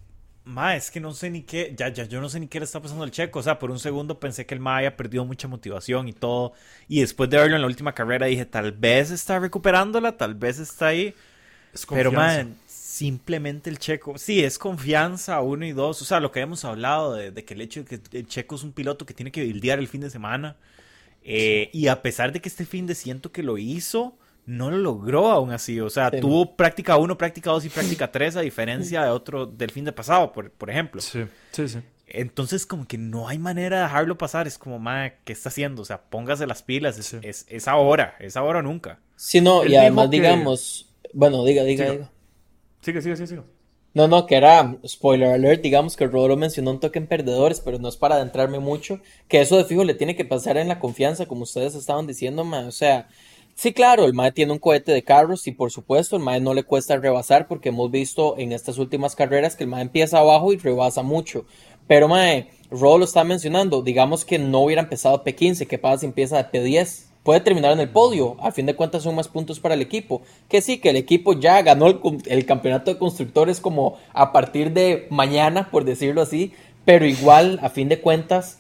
S3: ma, es que no sé ni qué, ya, ya, yo no sé ni qué le está pasando al checo. O sea, por un segundo pensé que el ma había perdido mucha motivación y todo. Y después de verlo en la última carrera dije, tal vez está recuperándola, tal vez está ahí. Pero, ma, simplemente el checo, sí, es confianza, uno y dos. O sea, lo que hemos hablado de, que el hecho de que el checo es un piloto que tiene que bildear el fin de semana. Eh, y a pesar de que este fin de siento que lo hizo no lo logró aún así. O sea, tuvo práctica 1, práctica 2 y práctica 3 a diferencia de otro del fin de pasado, por, por ejemplo.
S1: Sí, sí, sí.
S3: Entonces, como que no hay manera de dejarlo pasar. Es como, madre, ¿qué está haciendo? O sea, póngase las pilas. Es, es, ahora, es ahora o nunca.
S2: Sí, no, y además, digamos. Bueno, diga, diga, diga.
S1: Sigue, sigue, sigue, sigue.
S2: No, no, que era spoiler alert, digamos que Rodro mencionó un toque en perdedores, pero no es para adentrarme mucho, que eso de fijo le tiene que pasar en la confianza, como ustedes estaban diciendo, ma, o sea, Sí, claro, el MAE tiene un cohete de carros y por supuesto el MAE no le cuesta rebasar porque hemos visto en estas últimas carreras que el MAE empieza abajo y rebasa mucho. Pero MAE, Ro lo está mencionando, digamos que no hubiera empezado P15, ¿qué pasa si empieza de P10? Puede terminar en el podio, a fin de cuentas son más puntos para el equipo. Que sí, que el equipo ya ganó el campeonato de constructores como a partir de mañana, por decirlo así, pero igual, a fin de cuentas,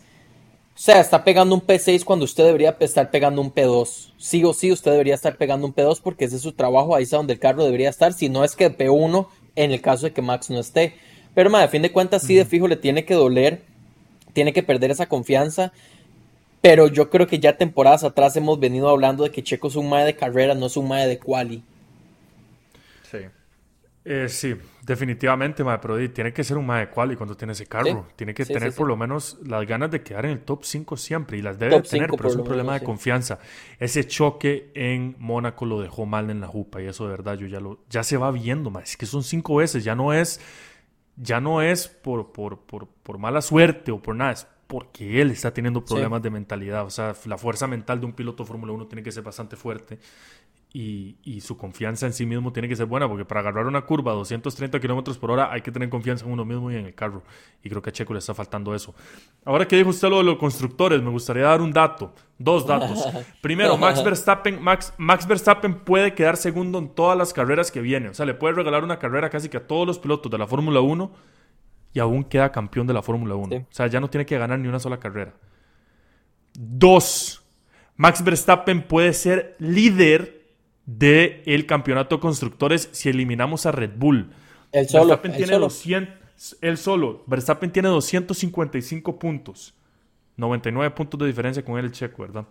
S2: o sea, está pegando un P6 cuando usted debería estar pegando un P2. Sí o sí, usted debería estar pegando un P2 porque ese es su trabajo, ahí es donde el carro debería estar, si no es que P1 en el caso de que Max no esté. Pero, ma, a fin de cuentas, sí de fijo le tiene que doler, tiene que perder esa confianza. Pero yo creo que ya temporadas atrás hemos venido hablando de que Checo es un mae de carrera, no es un mae de quali.
S1: Sí. Eh, sí, definitivamente, mae, pero tiene que ser un mae de y cuando tiene ese carro. Tiene que tener por lo menos las ganas de quedar en el top 5 siempre y las debe tener, pero es un problema de confianza. Ese choque en Mónaco lo dejó mal en la jupa y eso de verdad yo ya lo ya se va viendo, mae. Es que son cinco veces, ya no es ya no es por, por, por, por mala suerte o por nada, es porque él está teniendo problemas de mentalidad. O sea, la fuerza mental de un piloto Fórmula 1 tiene que ser bastante fuerte y, su confianza en sí mismo tiene que ser buena, porque para agarrar una curva a 230 kilómetros por hora hay que tener confianza en uno mismo y en el carro. Y creo que a Checo le está faltando eso. Ahora que dijo usted lo de los constructores, me gustaría dar un dato, dos datos. Primero, Max Verstappen, Max, Max Verstappen puede quedar segundo en todas las carreras que vienen. O sea, le puede regalar una carrera casi que a todos los pilotos de la Fórmula 1 y aún queda campeón de la Fórmula 1. O sea, ya no tiene que ganar ni una sola carrera. Dos, Max Verstappen puede ser líder del el campeonato de constructores si eliminamos a Red Bull.
S2: El solo,
S1: Verstappen tiene 200, él solo. Verstappen tiene 255 puntos. 99 puntos de diferencia con el checo, ¿verdad?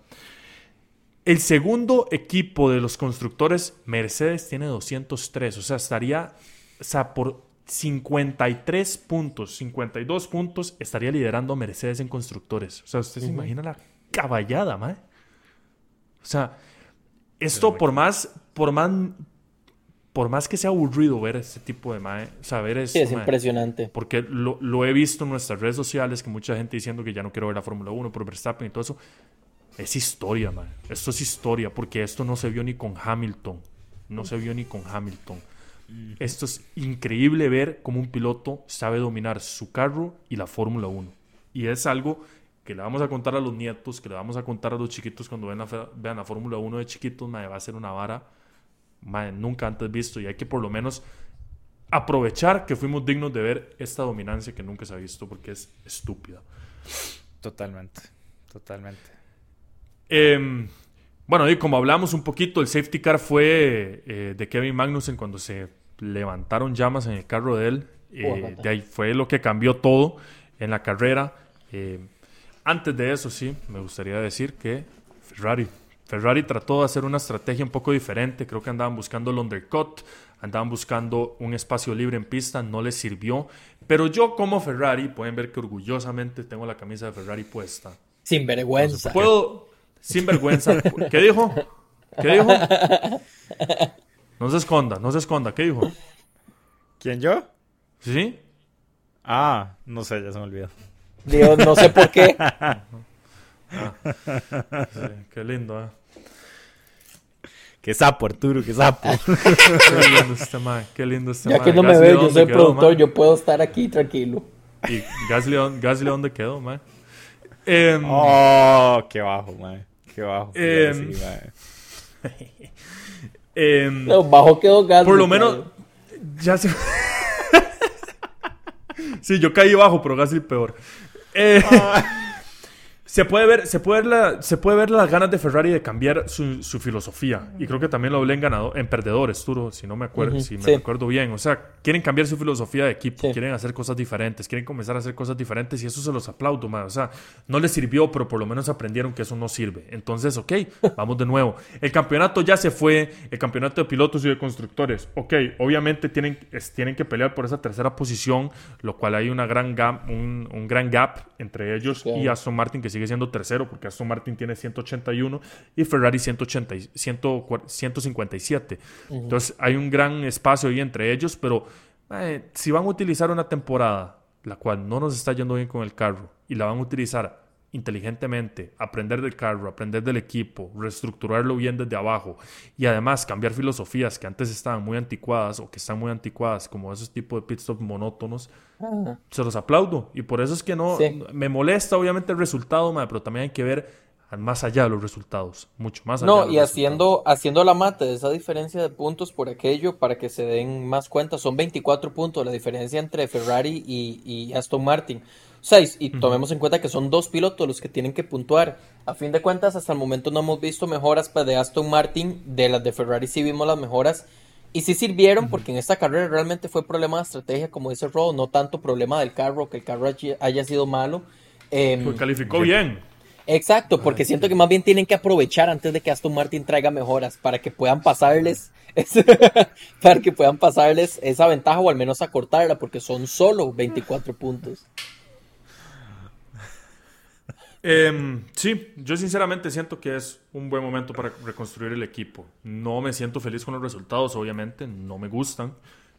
S1: El segundo equipo de los constructores, Mercedes, tiene 203. O sea, estaría, o sea, por 53 puntos, 52 puntos, estaría liderando a Mercedes en constructores. O sea, usted se imagina la caballada, mae. O sea, esto por más, por más, por más que sea aburrido ver este tipo de mae, saber
S2: es, es impresionante.
S1: Porque lo, lo, he visto en nuestras redes sociales, que mucha gente diciendo que ya no quiero ver la Fórmula 1 por Verstappen y todo eso. Es historia, man. Esto es historia, porque esto no se vio ni con Hamilton. No se vio ni con Hamilton. Esto es increíble ver cómo un piloto sabe dominar su carro y la Fórmula 1. Y es algo que le vamos a contar a los nietos, que le vamos a contar a los chiquitos cuando vean la, vean la Fórmula 1 de chiquitos, madre, va a ser una vara nunca antes visto. Y hay que por lo menos aprovechar que fuimos dignos de ver esta dominancia que nunca se ha visto, porque es estúpida.
S3: Totalmente, totalmente.
S1: Em, bueno, y como hablamos un poquito, el safety car fue eh, de Kevin Magnussen cuando se levantaron llamas en el carro de él. Eh, de ahí fue lo que cambió todo en la carrera. Eh, antes de eso, sí, me gustaría decir que Ferrari. Ferrari trató de hacer una estrategia un poco diferente. Creo que andaban buscando el undercut, andaban buscando un espacio libre en pista, no les sirvió. Pero yo, como Ferrari, pueden ver que orgullosamente tengo la camisa de Ferrari puesta.
S2: Sin vergüenza.
S1: puedo, sin vergüenza. ¿Qué dijo? ¿Qué dijo? No se esconda, no se esconda. ¿Qué dijo?
S3: ¿Quién yo?
S1: ¿Sí?
S3: Ah, no sé, ya se me olvidó.
S2: Dios, no sé por qué.
S1: Ah, qué lindo, ¿eh?
S3: Qué sapo, Arturo, qué sapo.
S1: qué lindo este man, qué lindo este
S2: Ya que no me ve, yo soy productor, yo puedo estar aquí tranquilo.
S1: ¿Y Gasly, Gasly dónde quedó, man?
S3: Em, oh, qué bajo, man. Qué bajo. Eh,
S2: bajo quedó Gasly.
S1: Por lo menos, ya se... sí, yo caí bajo, pero Gasly peor. Eh, ah. Se puede ver, se puede ver, la, se puede ver las ganas de Ferrari de cambiar su, su, filosofía. Y creo que también lo hablé en, ganado, en perdedores, Turo, si no me acuerdo, si me acuerdo bien. O sea, quieren cambiar su filosofía de equipo, quieren hacer cosas diferentes, quieren comenzar a hacer cosas diferentes y eso se los aplaudo, man. O sea, no les sirvió, pero por lo menos aprendieron que eso no sirve. Entonces, ok, vamos de nuevo. El campeonato ya se fue, el campeonato de pilotos y de constructores. Ok, obviamente tienen, tienen que pelear por esa tercera posición, lo cual hay una gran gap, un, un gran gap entre ellos y Aston Martin que sigue siendo tercero porque Aston Martin tiene 181 y Ferrari 180, 157. Entonces hay un gran espacio ahí entre ellos, pero eh, si van a utilizar una temporada la cual no nos está yendo bien con el carro y la van a utilizar inteligentemente, aprender del carro, aprender del equipo, reestructurarlo bien desde abajo y además cambiar filosofías que antes estaban muy anticuadas o que están muy anticuadas, como esos tipos de pit stop monótonos, ah. se los aplaudo. Y por eso es que no, me molesta obviamente el resultado, pero también hay que ver más allá de los resultados, mucho más allá.
S2: No, y haciendo, haciendo la mate de esa diferencia de puntos por aquello, para que se den más cuenta, son 24 puntos la diferencia entre Ferrari y, y Aston Martin. 6 y tomemos en cuenta que son dos pilotos los que tienen que puntuar. A fin de cuentas, hasta el momento no hemos visto mejoras para de Aston Martin, de las de Ferrari sí vimos las mejoras y sí sirvieron porque en esta carrera realmente fue problema de estrategia, como dice Rodo, no tanto problema del carro, que el carro haya sido malo.
S1: Eh, calificó bien.
S2: Exacto, porque siento que más bien tienen que aprovechar antes de que Aston Martin traiga mejoras para que puedan pasarles para que puedan pasarles esa ventaja o al menos acortarla porque son solo 24 puntos.
S1: Em, sí, yo sinceramente siento que es un buen momento para reconstruir el equipo. No me siento feliz con los resultados, obviamente, no me gustan,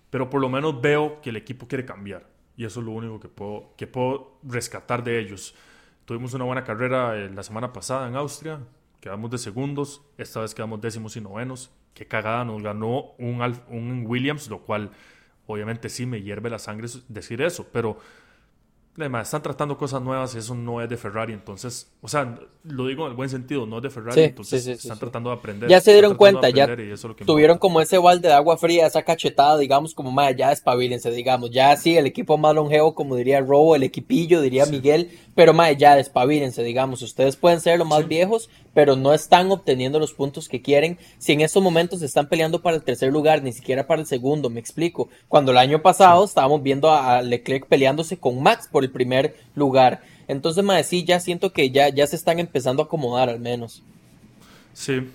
S1: pero por lo menos veo que el equipo quiere cambiar. Y eso es lo único que puedo, que puedo rescatar de ellos. Tuvimos una buena carrera eh, la semana pasada en Austria, quedamos de segundos, esta vez quedamos décimos y novenos. Qué cagada, nos ganó un, un Williams, lo cual obviamente sí me hierve la sangre decir eso, pero Además, están tratando cosas nuevas y eso no es de Ferrari, entonces, o sea, lo digo en el buen sentido, no es de Ferrari, entonces están tratando de aprender.
S2: Ya se dieron cuenta, ya tuvieron como ese balde de agua fría, esa cachetada, digamos, como, más ya despabilense, digamos, ya sí, el equipo más longevo, como diría Robo, el equipillo, diría Miguel, pero más ya despabilense, digamos, ustedes pueden ser los más viejos, pero no están obteniendo los puntos que quieren. Si en estos momentos están peleando para el tercer lugar, ni siquiera para el segundo, me explico. Cuando el año pasado estábamos viendo a Leclerc peleándose con Max por el primer lugar. Entonces, más sí, ya siento que ya, ya se están empezando a acomodar al menos.
S1: Sí.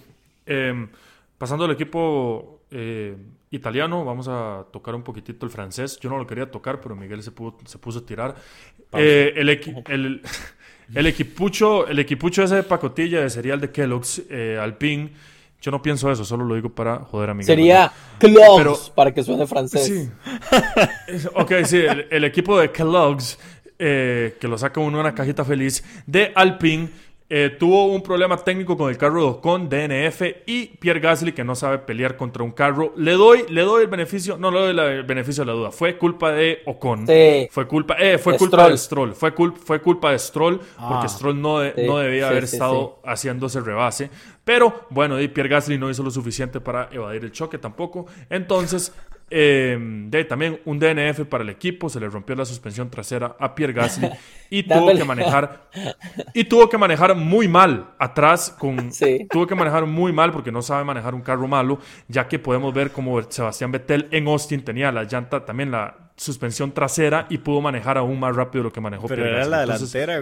S1: Em, pasando al equipo eh, italiano, vamos a tocar un poquitito el francés. Yo no lo quería tocar, pero Miguel se, se puso a tirar. Eh, el, el, el, equipucho, el equipucho ese de pacotilla de cereal de Kellogg's, eh, Alpine, yo no pienso eso, solo lo digo para joder a Miguel.
S2: Sería Kellogg's, para que suene francés.
S1: Sí. ok, sí, el, equipo de Kellogg's, eh, que lo saca uno en una cajita feliz, de Alpine eh, tuvo un problema técnico con el carro de Ocon, DNF y Pierre Gasly que no sabe pelear contra un carro. Le doy, le doy el beneficio, no le doy el beneficio de la duda. Fue culpa de Ocon. Fue culpa, eh, fue culpa de Stroll. Fue, fue culpa de Stroll porque ah. Stroll no, no debía haber estado haciéndose rebase. Pero bueno, Pierre Gasly no hizo lo suficiente para evadir el choque tampoco. Entonces Em, de, también un DNF para el equipo, se le rompió la suspensión trasera a Pierre Gasly y tuvo que manejar y tuvo que manejar muy mal atrás con tuvo que manejar muy mal porque no sabe manejar un carro malo, ya que podemos ver como Sebastián Vettel en Austin tenía la llanta también la suspensión trasera y pudo manejar aún más rápido lo que manejó
S3: Pero era la delantera.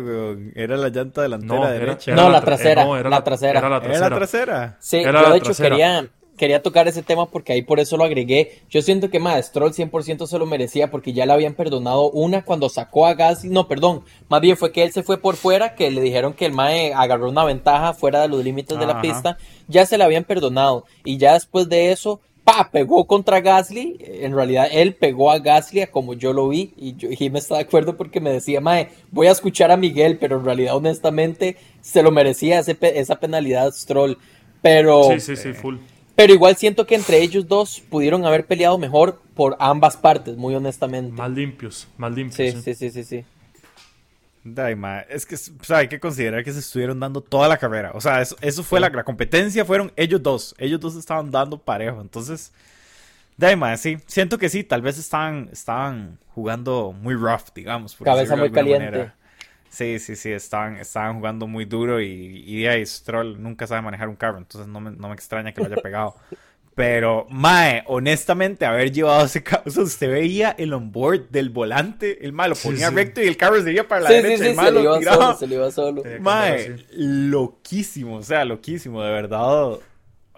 S3: Era la llanta delantera
S2: no,
S3: derecha.
S2: no, la, trasera, era la, trasera.
S3: Era la trasera. ¿Era la trasera?
S2: Sí, yo de hecho quería quería tocar ese tema porque ahí por eso lo agregué. Yo siento que más Stroll 100% se lo merecía porque ya le habían perdonado una cuando sacó a Gasly. No, perdón, más bien fue que él se fue por fuera, que le dijeron que el Mae agarró una ventaja fuera de los límites de la pista. Ya se le habían perdonado. Y ya después de eso, pa, pegó contra Gasly. En realidad, él pegó a Gasly como yo lo vi. Y yo, me está de acuerdo porque me decía, Mae, voy a escuchar a Miguel, pero en realidad, honestamente, se lo merecía esa penalidad Stroll. Pero.
S1: Sí, sí, sí, full.
S2: Pero igual siento que entre ellos dos pudieron haber peleado mejor por ambas partes, muy honestamente.
S1: Más limpios, más limpios.
S2: Sí, sí, sí, sí, sí.
S3: es que hay que considerar que se estuvieron dando toda la carrera. O sea, eso, fue la, competencia, fueron ellos dos. Ellos dos estaban dando parejo. Entonces, Daima, sí, siento que sí, tal vez estaban, estaban jugando muy rough, digamos.
S2: Cabeza muy caliente.
S3: Sí, sí, sí, estaban, estaban jugando muy duro y, y, y Stroll nunca sabe manejar un carro, entonces no me, no me extraña que lo haya pegado. Pero, Mae, honestamente, haber llevado ese carro, o sea, usted veía el onboard del volante, el malo ponía recto y el carro se iba para la derecha, el malo
S2: se le iba solo, se le iba solo.
S3: Mae, loquísimo, o sea, loquísimo, de verdad.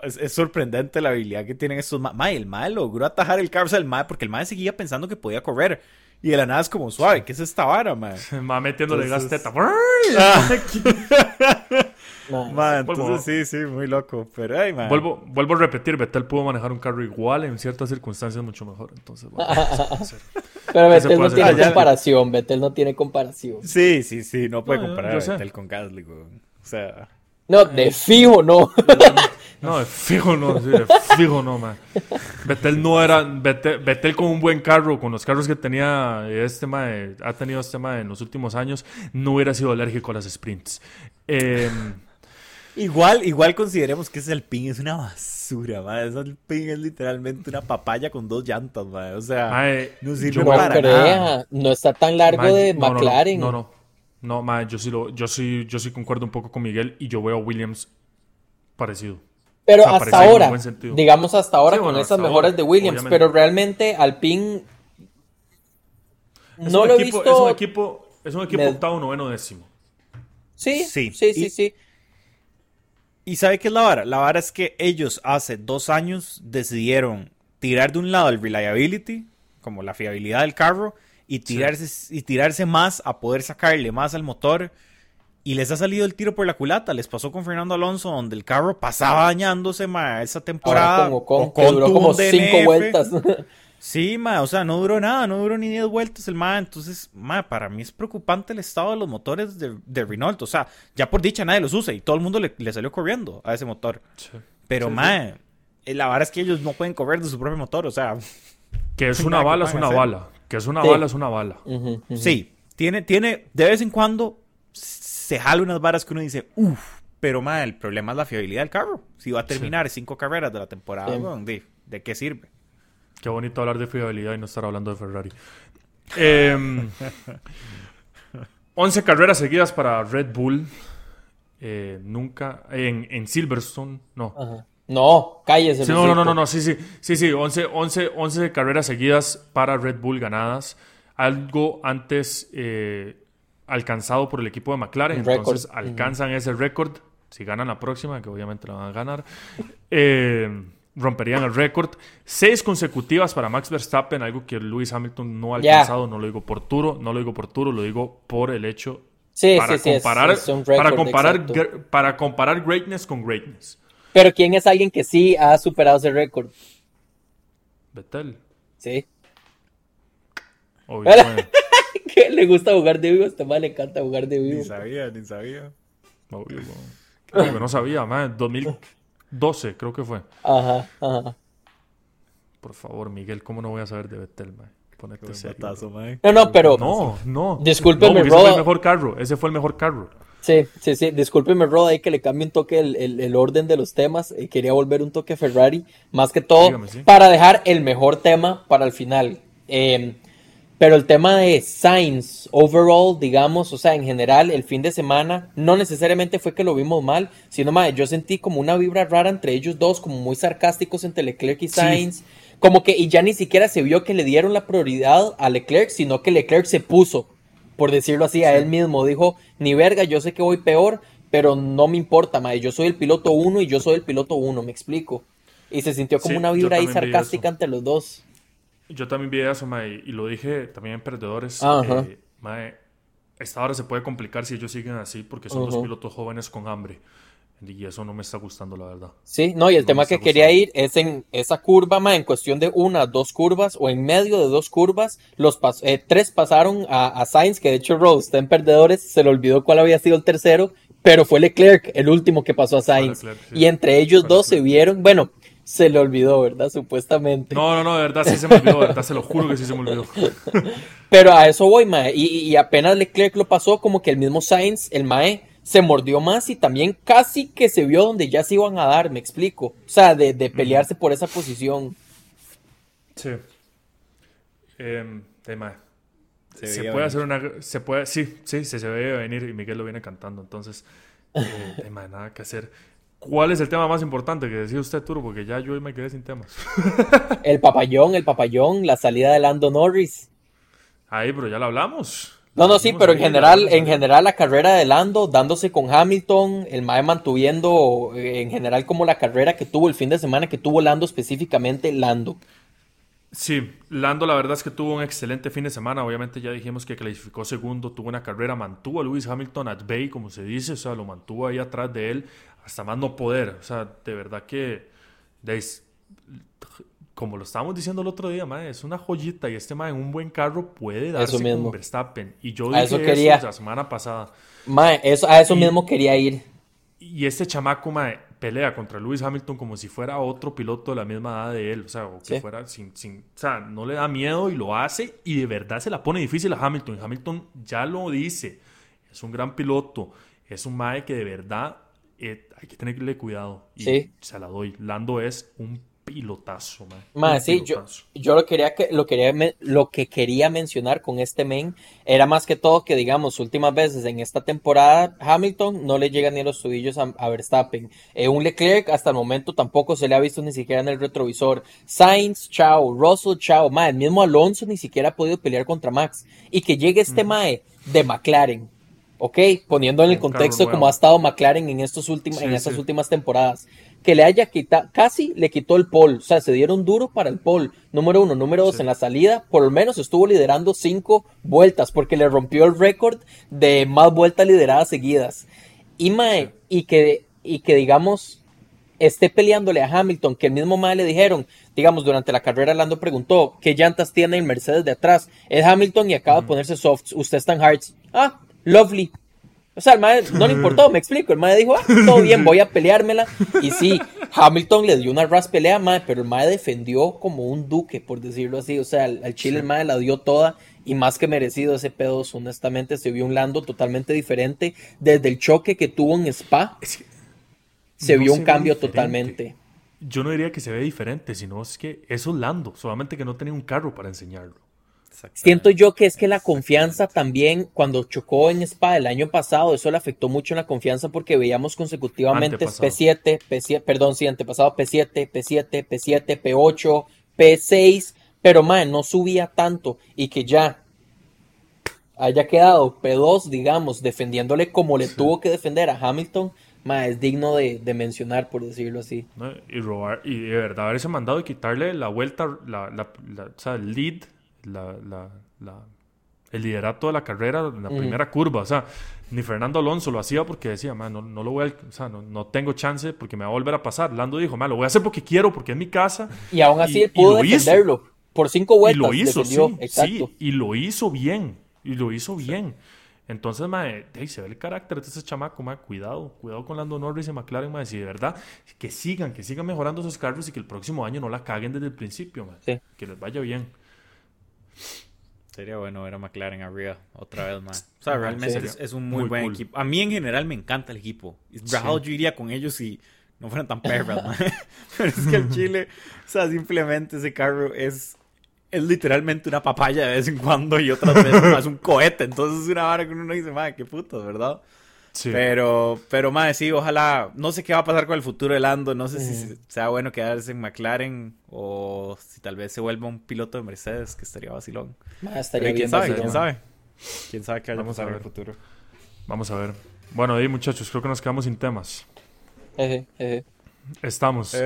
S3: Es, sorprendente la habilidad que tienen estos Mae, el Mae logró atajar el carro, o sea, el Mae, porque el Mae seguía pensando que podía correr. Y de la nada es como suave. ¿Qué es esta vara, man?
S1: Va metiéndole gas teta.
S3: Ah. entonces sí, sí, muy loco. Pero, hey, man.
S1: Vuelvo, vuelvo a repetir, Betel pudo manejar un carro igual en ciertas circunstancias mucho mejor. Entonces,
S2: Pero Betel no tiene comparación. Betel no tiene comparación.
S3: Sí, sí, sí. No puede comparar a Betel con Gasly, O sea...
S2: No, de fijo no.
S1: No, de fijo no, de fijo no, man. Betel no era. Betel, con un buen carro, con los carros que tenía este man, ha tenido este man en los últimos años, no hubiera sido alérgico a las sprints. Em,
S3: igual, igual consideremos que ese Alpine es una basura, man. Ese Alpine es literalmente una papaya con dos llantas, man. O sea, no sirve para nada.
S2: No está tan largo de McLaren.
S1: No, no. No, no. yo sí, lo, yo, sí, yo sí concuerdo un poco con Miguel y yo veo a Williams parecido.
S2: Pero hasta ahora, digamos hasta ahora con esas mejoras de Williams, pero realmente Alpine
S1: no lo he visto. Es un equipo, es un equipo octavo, noveno, décimo.
S2: Sí, sí, sí, sí, sí.
S3: ¿Y sabe qué es la vara? La vara es que ellos hace dos años decidieron tirar de un lado el reliability, como la fiabilidad del carro, y tirarse, y tirarse más a poder sacarle más al motor y les ha salido el tiro por la culata. Les pasó con Fernando Alonso, donde el carro pasaba dañándose, ma, esa temporada.
S2: con, duró como cinco vueltas.
S3: sí, ma, o sea, no duró nada, no duró ni diez vueltas el ma. Entonces, ma, para mí es preocupante el estado de los motores de, de Renault. O sea, ya por dicha nadie los usa y todo el mundo le, salió corriendo a ese motor. Pero, ma, eh, la verdad es que ellos no pueden correr de su propio motor, o sea.
S1: Que es una bala, es una bala. Que es una bala, es una bala.
S3: Sí, tiene, tiene, de vez en cuando se jala unas varas que uno dice, uff, pero ma, el problema es la fiabilidad del carro. Si va a terminar cinco carreras de la temporada, de, ¿de, qué sirve?
S1: Qué bonito hablar de fiabilidad y no estar hablando de Ferrari. Eh, em, 11 carreras seguidas para Red Bull. Eh, nunca. En, en, Silverstone, no.
S2: No, cállese.
S1: Sí, no, no, no, no, sí, sí. Sí, sí, 11, 11, 11 carreras seguidas para Red Bull ganadas. Algo antes eh, alcanzado por el equipo de McLaren. entonces alcanzan ese récord. Si ganan la próxima, que obviamente la van a ganar. Eh romperían el récord. Seis consecutivas para Max Verstappen, algo que Lewis Hamilton no ha alcanzado. No lo digo por Turo, no lo digo por Turo, lo digo por el hecho
S2: sí,
S1: para
S2: sí,
S1: comparar, para comparar, para comparar greatness con greatness.
S2: Pero ¿quién es alguien que sí ha superado ese récord?
S1: Betel.
S2: Sí. Obvio, que le gusta jugar de vivo, a este mal le encanta jugar de vivo.
S3: Ni sabía, ni sabía.
S1: Obvio, no. no sabía, man. 2000, 12, creo que fue.
S2: Ajá, ajá.
S1: Por favor, Miguel, ¿cómo no voy a saber de Betel, man? Ponete serio. Batazo,
S2: no, no, pero.
S1: No, no.
S2: Discúlpeme,
S1: no, Ese fue el mejor carro. Ese fue el mejor carro.
S2: Sí, sí, sí. Discúlpeme, Rod, ahí que le cambie un toque el, el, orden de los temas. Eh, quería volver un toque Ferrari. Más que todo, para dejar el mejor tema para el final. Eh, pero el tema de Sainz, overall, digamos, o sea, en general, el fin de semana, no necesariamente fue que lo vimos mal, sino, más yo sentí como una vibra rara entre ellos dos, como muy sarcásticos entre Leclerc y Sainz. Como que, y ya ni siquiera se vio que le dieron la prioridad a Leclerc, sino que Leclerc se puso, por decirlo así, a él mismo. Dijo, ni verga, yo sé que voy peor, pero no me importa, mae, yo soy el piloto uno y yo soy el piloto uno, me explico. Y se sintió como una vibra ahí sarcástica entre los dos.
S1: Yo también vi eso, mae, y lo dije también en Perdedores. Eh, mae, esta hora se puede complicar si ellos siguen así porque son dos pilotos jóvenes con hambre. Y eso no me está gustando, la verdad.
S2: Sí, no, y el tema que quería ir es en esa curva, mae, en cuestión de una, dos curvas o en medio de dos curvas, los eh, tres pasaron a, a, Sainz, que de hecho Rose está en Perdedores, se le olvidó cuál había sido el tercero, pero fue Leclerc el último que pasó a Sainz. Y entre ellos dos se vieron, bueno, se le olvidó, ¿verdad? Supuestamente.
S1: No, no, no, de verdad sí se me olvidó, de verdad se lo juro que sí se me olvidó.
S2: Pero a eso voy, Mae. Y, apenas Leclerc lo pasó, como que el mismo Sainz, el Mae, se mordió más y también casi que se vio donde ya se iban a dar, me explico. O sea, de, pelearse por esa posición.
S1: Sí. Eh, Mae. Se, puede hacer una. Se puede, sí, sí, se, se ve venir y Miguel lo viene cantando. Entonces, eh, nada que hacer. ¿Cuál es el tema más importante que decía usted, Turo? Porque ya yo me quedé sin temas.
S2: el papayón, el papayón, la salida de Lando Norris.
S1: Ahí, pero ya lo hablamos.
S2: No, no, sí, pero en general, en general la carrera de Lando, dándose con Hamilton, el Mae mantuviendo eh, en general como la carrera que tuvo el fin de semana que tuvo Lando específicamente, Lando.
S1: Sí, Lando la verdad es que tuvo un excelente fin de semana. Obviamente ya dijimos que clasificó segundo, tuvo una carrera, mantuvo a Lewis Hamilton at bay, como se dice, o sea, lo mantuvo ahí atrás de él hasta más no poder. O sea, de verdad que, como lo estábamos diciendo el otro día, es una joyita y este mae en un buen carro puede darse con Verstappen. Y yo dije eso, quería... la semana pasada.
S2: eso, a eso mismo quería ir.
S1: Y este chamaco, mae, pelea contra Lewis Hamilton como si fuera otro piloto de la misma edad de él. O sea, o que fuera sin, sin, o sea, no le da miedo y lo hace y de verdad se la pone difícil a Hamilton. Hamilton ya lo dice. Es un gran piloto. Es un mae que de verdad eh, hay que tenerle cuidado. Y se la doy. Lando es un pilotazo,
S2: man. sí, yo, yo, lo quería que lo quería lo que quería mencionar con este men era más que todo que digamos últimas veces en esta temporada Hamilton no le llega ni a los tobillos a, Verstappen. Eh, un Leclerc hasta el momento tampoco se le ha visto ni siquiera en el retrovisor. Sainz, chao, Russell, chao, el mismo Alonso ni siquiera ha podido pelear contra Max y que llegue este mae de McLaren ¿ok? Poniendo en el contexto como ha estado McLaren en, estos últimos, en estas últimas temporadas. Que le haya quitado, casi le quitó el pole, o sea, se dieron duro para el pole. Número uno, número dos, en la salida, por lo menos estuvo liderando cinco vueltas, porque le rompió el récord de más vueltas lideradas seguidas. Y, mae, y, que, y que, digamos, esté peleándole a Hamilton, que el mismo mae le dijeron, digamos, durante la carrera Lando preguntó, ¿qué llantas tiene el Mercedes de atrás? Es Hamilton y acaba de ponerse softs, usted está en hards. Ah, Lovely. O sea, el mae no le importó, me explico. El mae dijo, ah, todo bien, voy a peleármela. Y sí, Hamilton le dio una ras pelea, mae, pero el mae defendió como un duque, por decirlo así. O sea, al, Chile el mae la dio toda y más que merecido ese pedo. Honestamente, se vio un Lando totalmente diferente. Desde el choque que tuvo en Spa, se vio un cambio totalmente.
S1: Yo no diría que se ve diferente, sino es que eso es Lando, solamente que no tenía un carro para enseñarlo.
S2: Siento yo que es que la confianza también, cuando chocó en Spa el año pasado, eso le afectó mucho en la confianza porque veíamos consecutivamente P7, P7, perdón, sí, antepasado P7, P7, P7, P8, P6, pero man, no subía tanto y que ya haya quedado P2, digamos, defendiéndole como le tuvo que defender a Hamilton, es digno de, mencionar, por decirlo así.
S1: Y robar, y de verdad haberse mandado y quitarle la vuelta, la, la, o sea, el lead, la, el liderato de la carrera en la primera curva. O sea, ni Fernando Alonso lo hacía porque decía, no, no, lo voy a, o sea, no, tengo chance porque me va a volver a pasar. Lando dijo, lo voy a hacer porque quiero, porque es mi casa.
S2: Y aún así pudo defenderlo. Por cinco vueltas.
S1: Y lo hizo, sí, y lo hizo bien. Y lo hizo bien. Entonces, mae, se ve el carácter de ese chamaco, mae, cuidado, cuidado con Lando Norris y McLaren, mae, si de verdad, que sigan, que sigan mejorando sus carros y que el próximo año no la caguen desde el principio, mae, que les vaya bien.
S3: Sería bueno ver a McLaren arriba otra vez, mae. O sea, realmente es, un muy, buen equipo. A mí en general me encanta el equipo. Rajado yo iría con ellos si no fueran tan perras, mae. Pero es que el Chile, o sea, simplemente ese carro es es literalmente una papaya de vez en cuando y otras veces es un cohete. Entonces es una vara que uno dice, madre, qué puto, ¿verdad? Sí. Pero, pero, madre, sí, ojalá. No sé qué va a pasar con el futuro de Lando. No sé si sea bueno quedarse en McLaren o si tal vez se vuelva un piloto de Mercedes, que estaría vacilón. estaría ¿Quién sabe? ¿Quién sabe? ¿Quién sabe qué vamos a ver en el futuro?
S1: Vamos a ver. Bueno, ahí, muchachos, creo que nos quedamos sin temas. Estamos.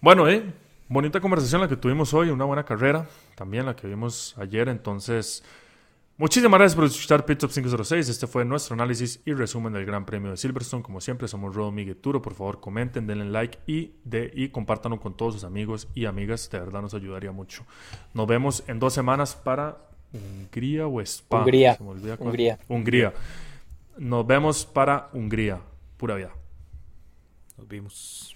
S1: Bueno, eh, bonita conversación la que tuvimos hoy, una buena carrera, también la que vimos ayer, entonces... Muchísimas gracias por escuchar Pit 506. Este fue nuestro análisis y resumen del Gran Premio de Silverstone. Como siempre, somos Rodo Miguel Turo. Por favor, comenten, denle like y, de, y compártanlo con todos sus amigos y amigas. De verdad nos ayudaría mucho. Nos vemos en dos semanas para Hungría o Spa.
S2: Hungría. Hungría.
S1: Hungría. Nos vemos para Hungría. Pura vida.
S3: Nos vemos.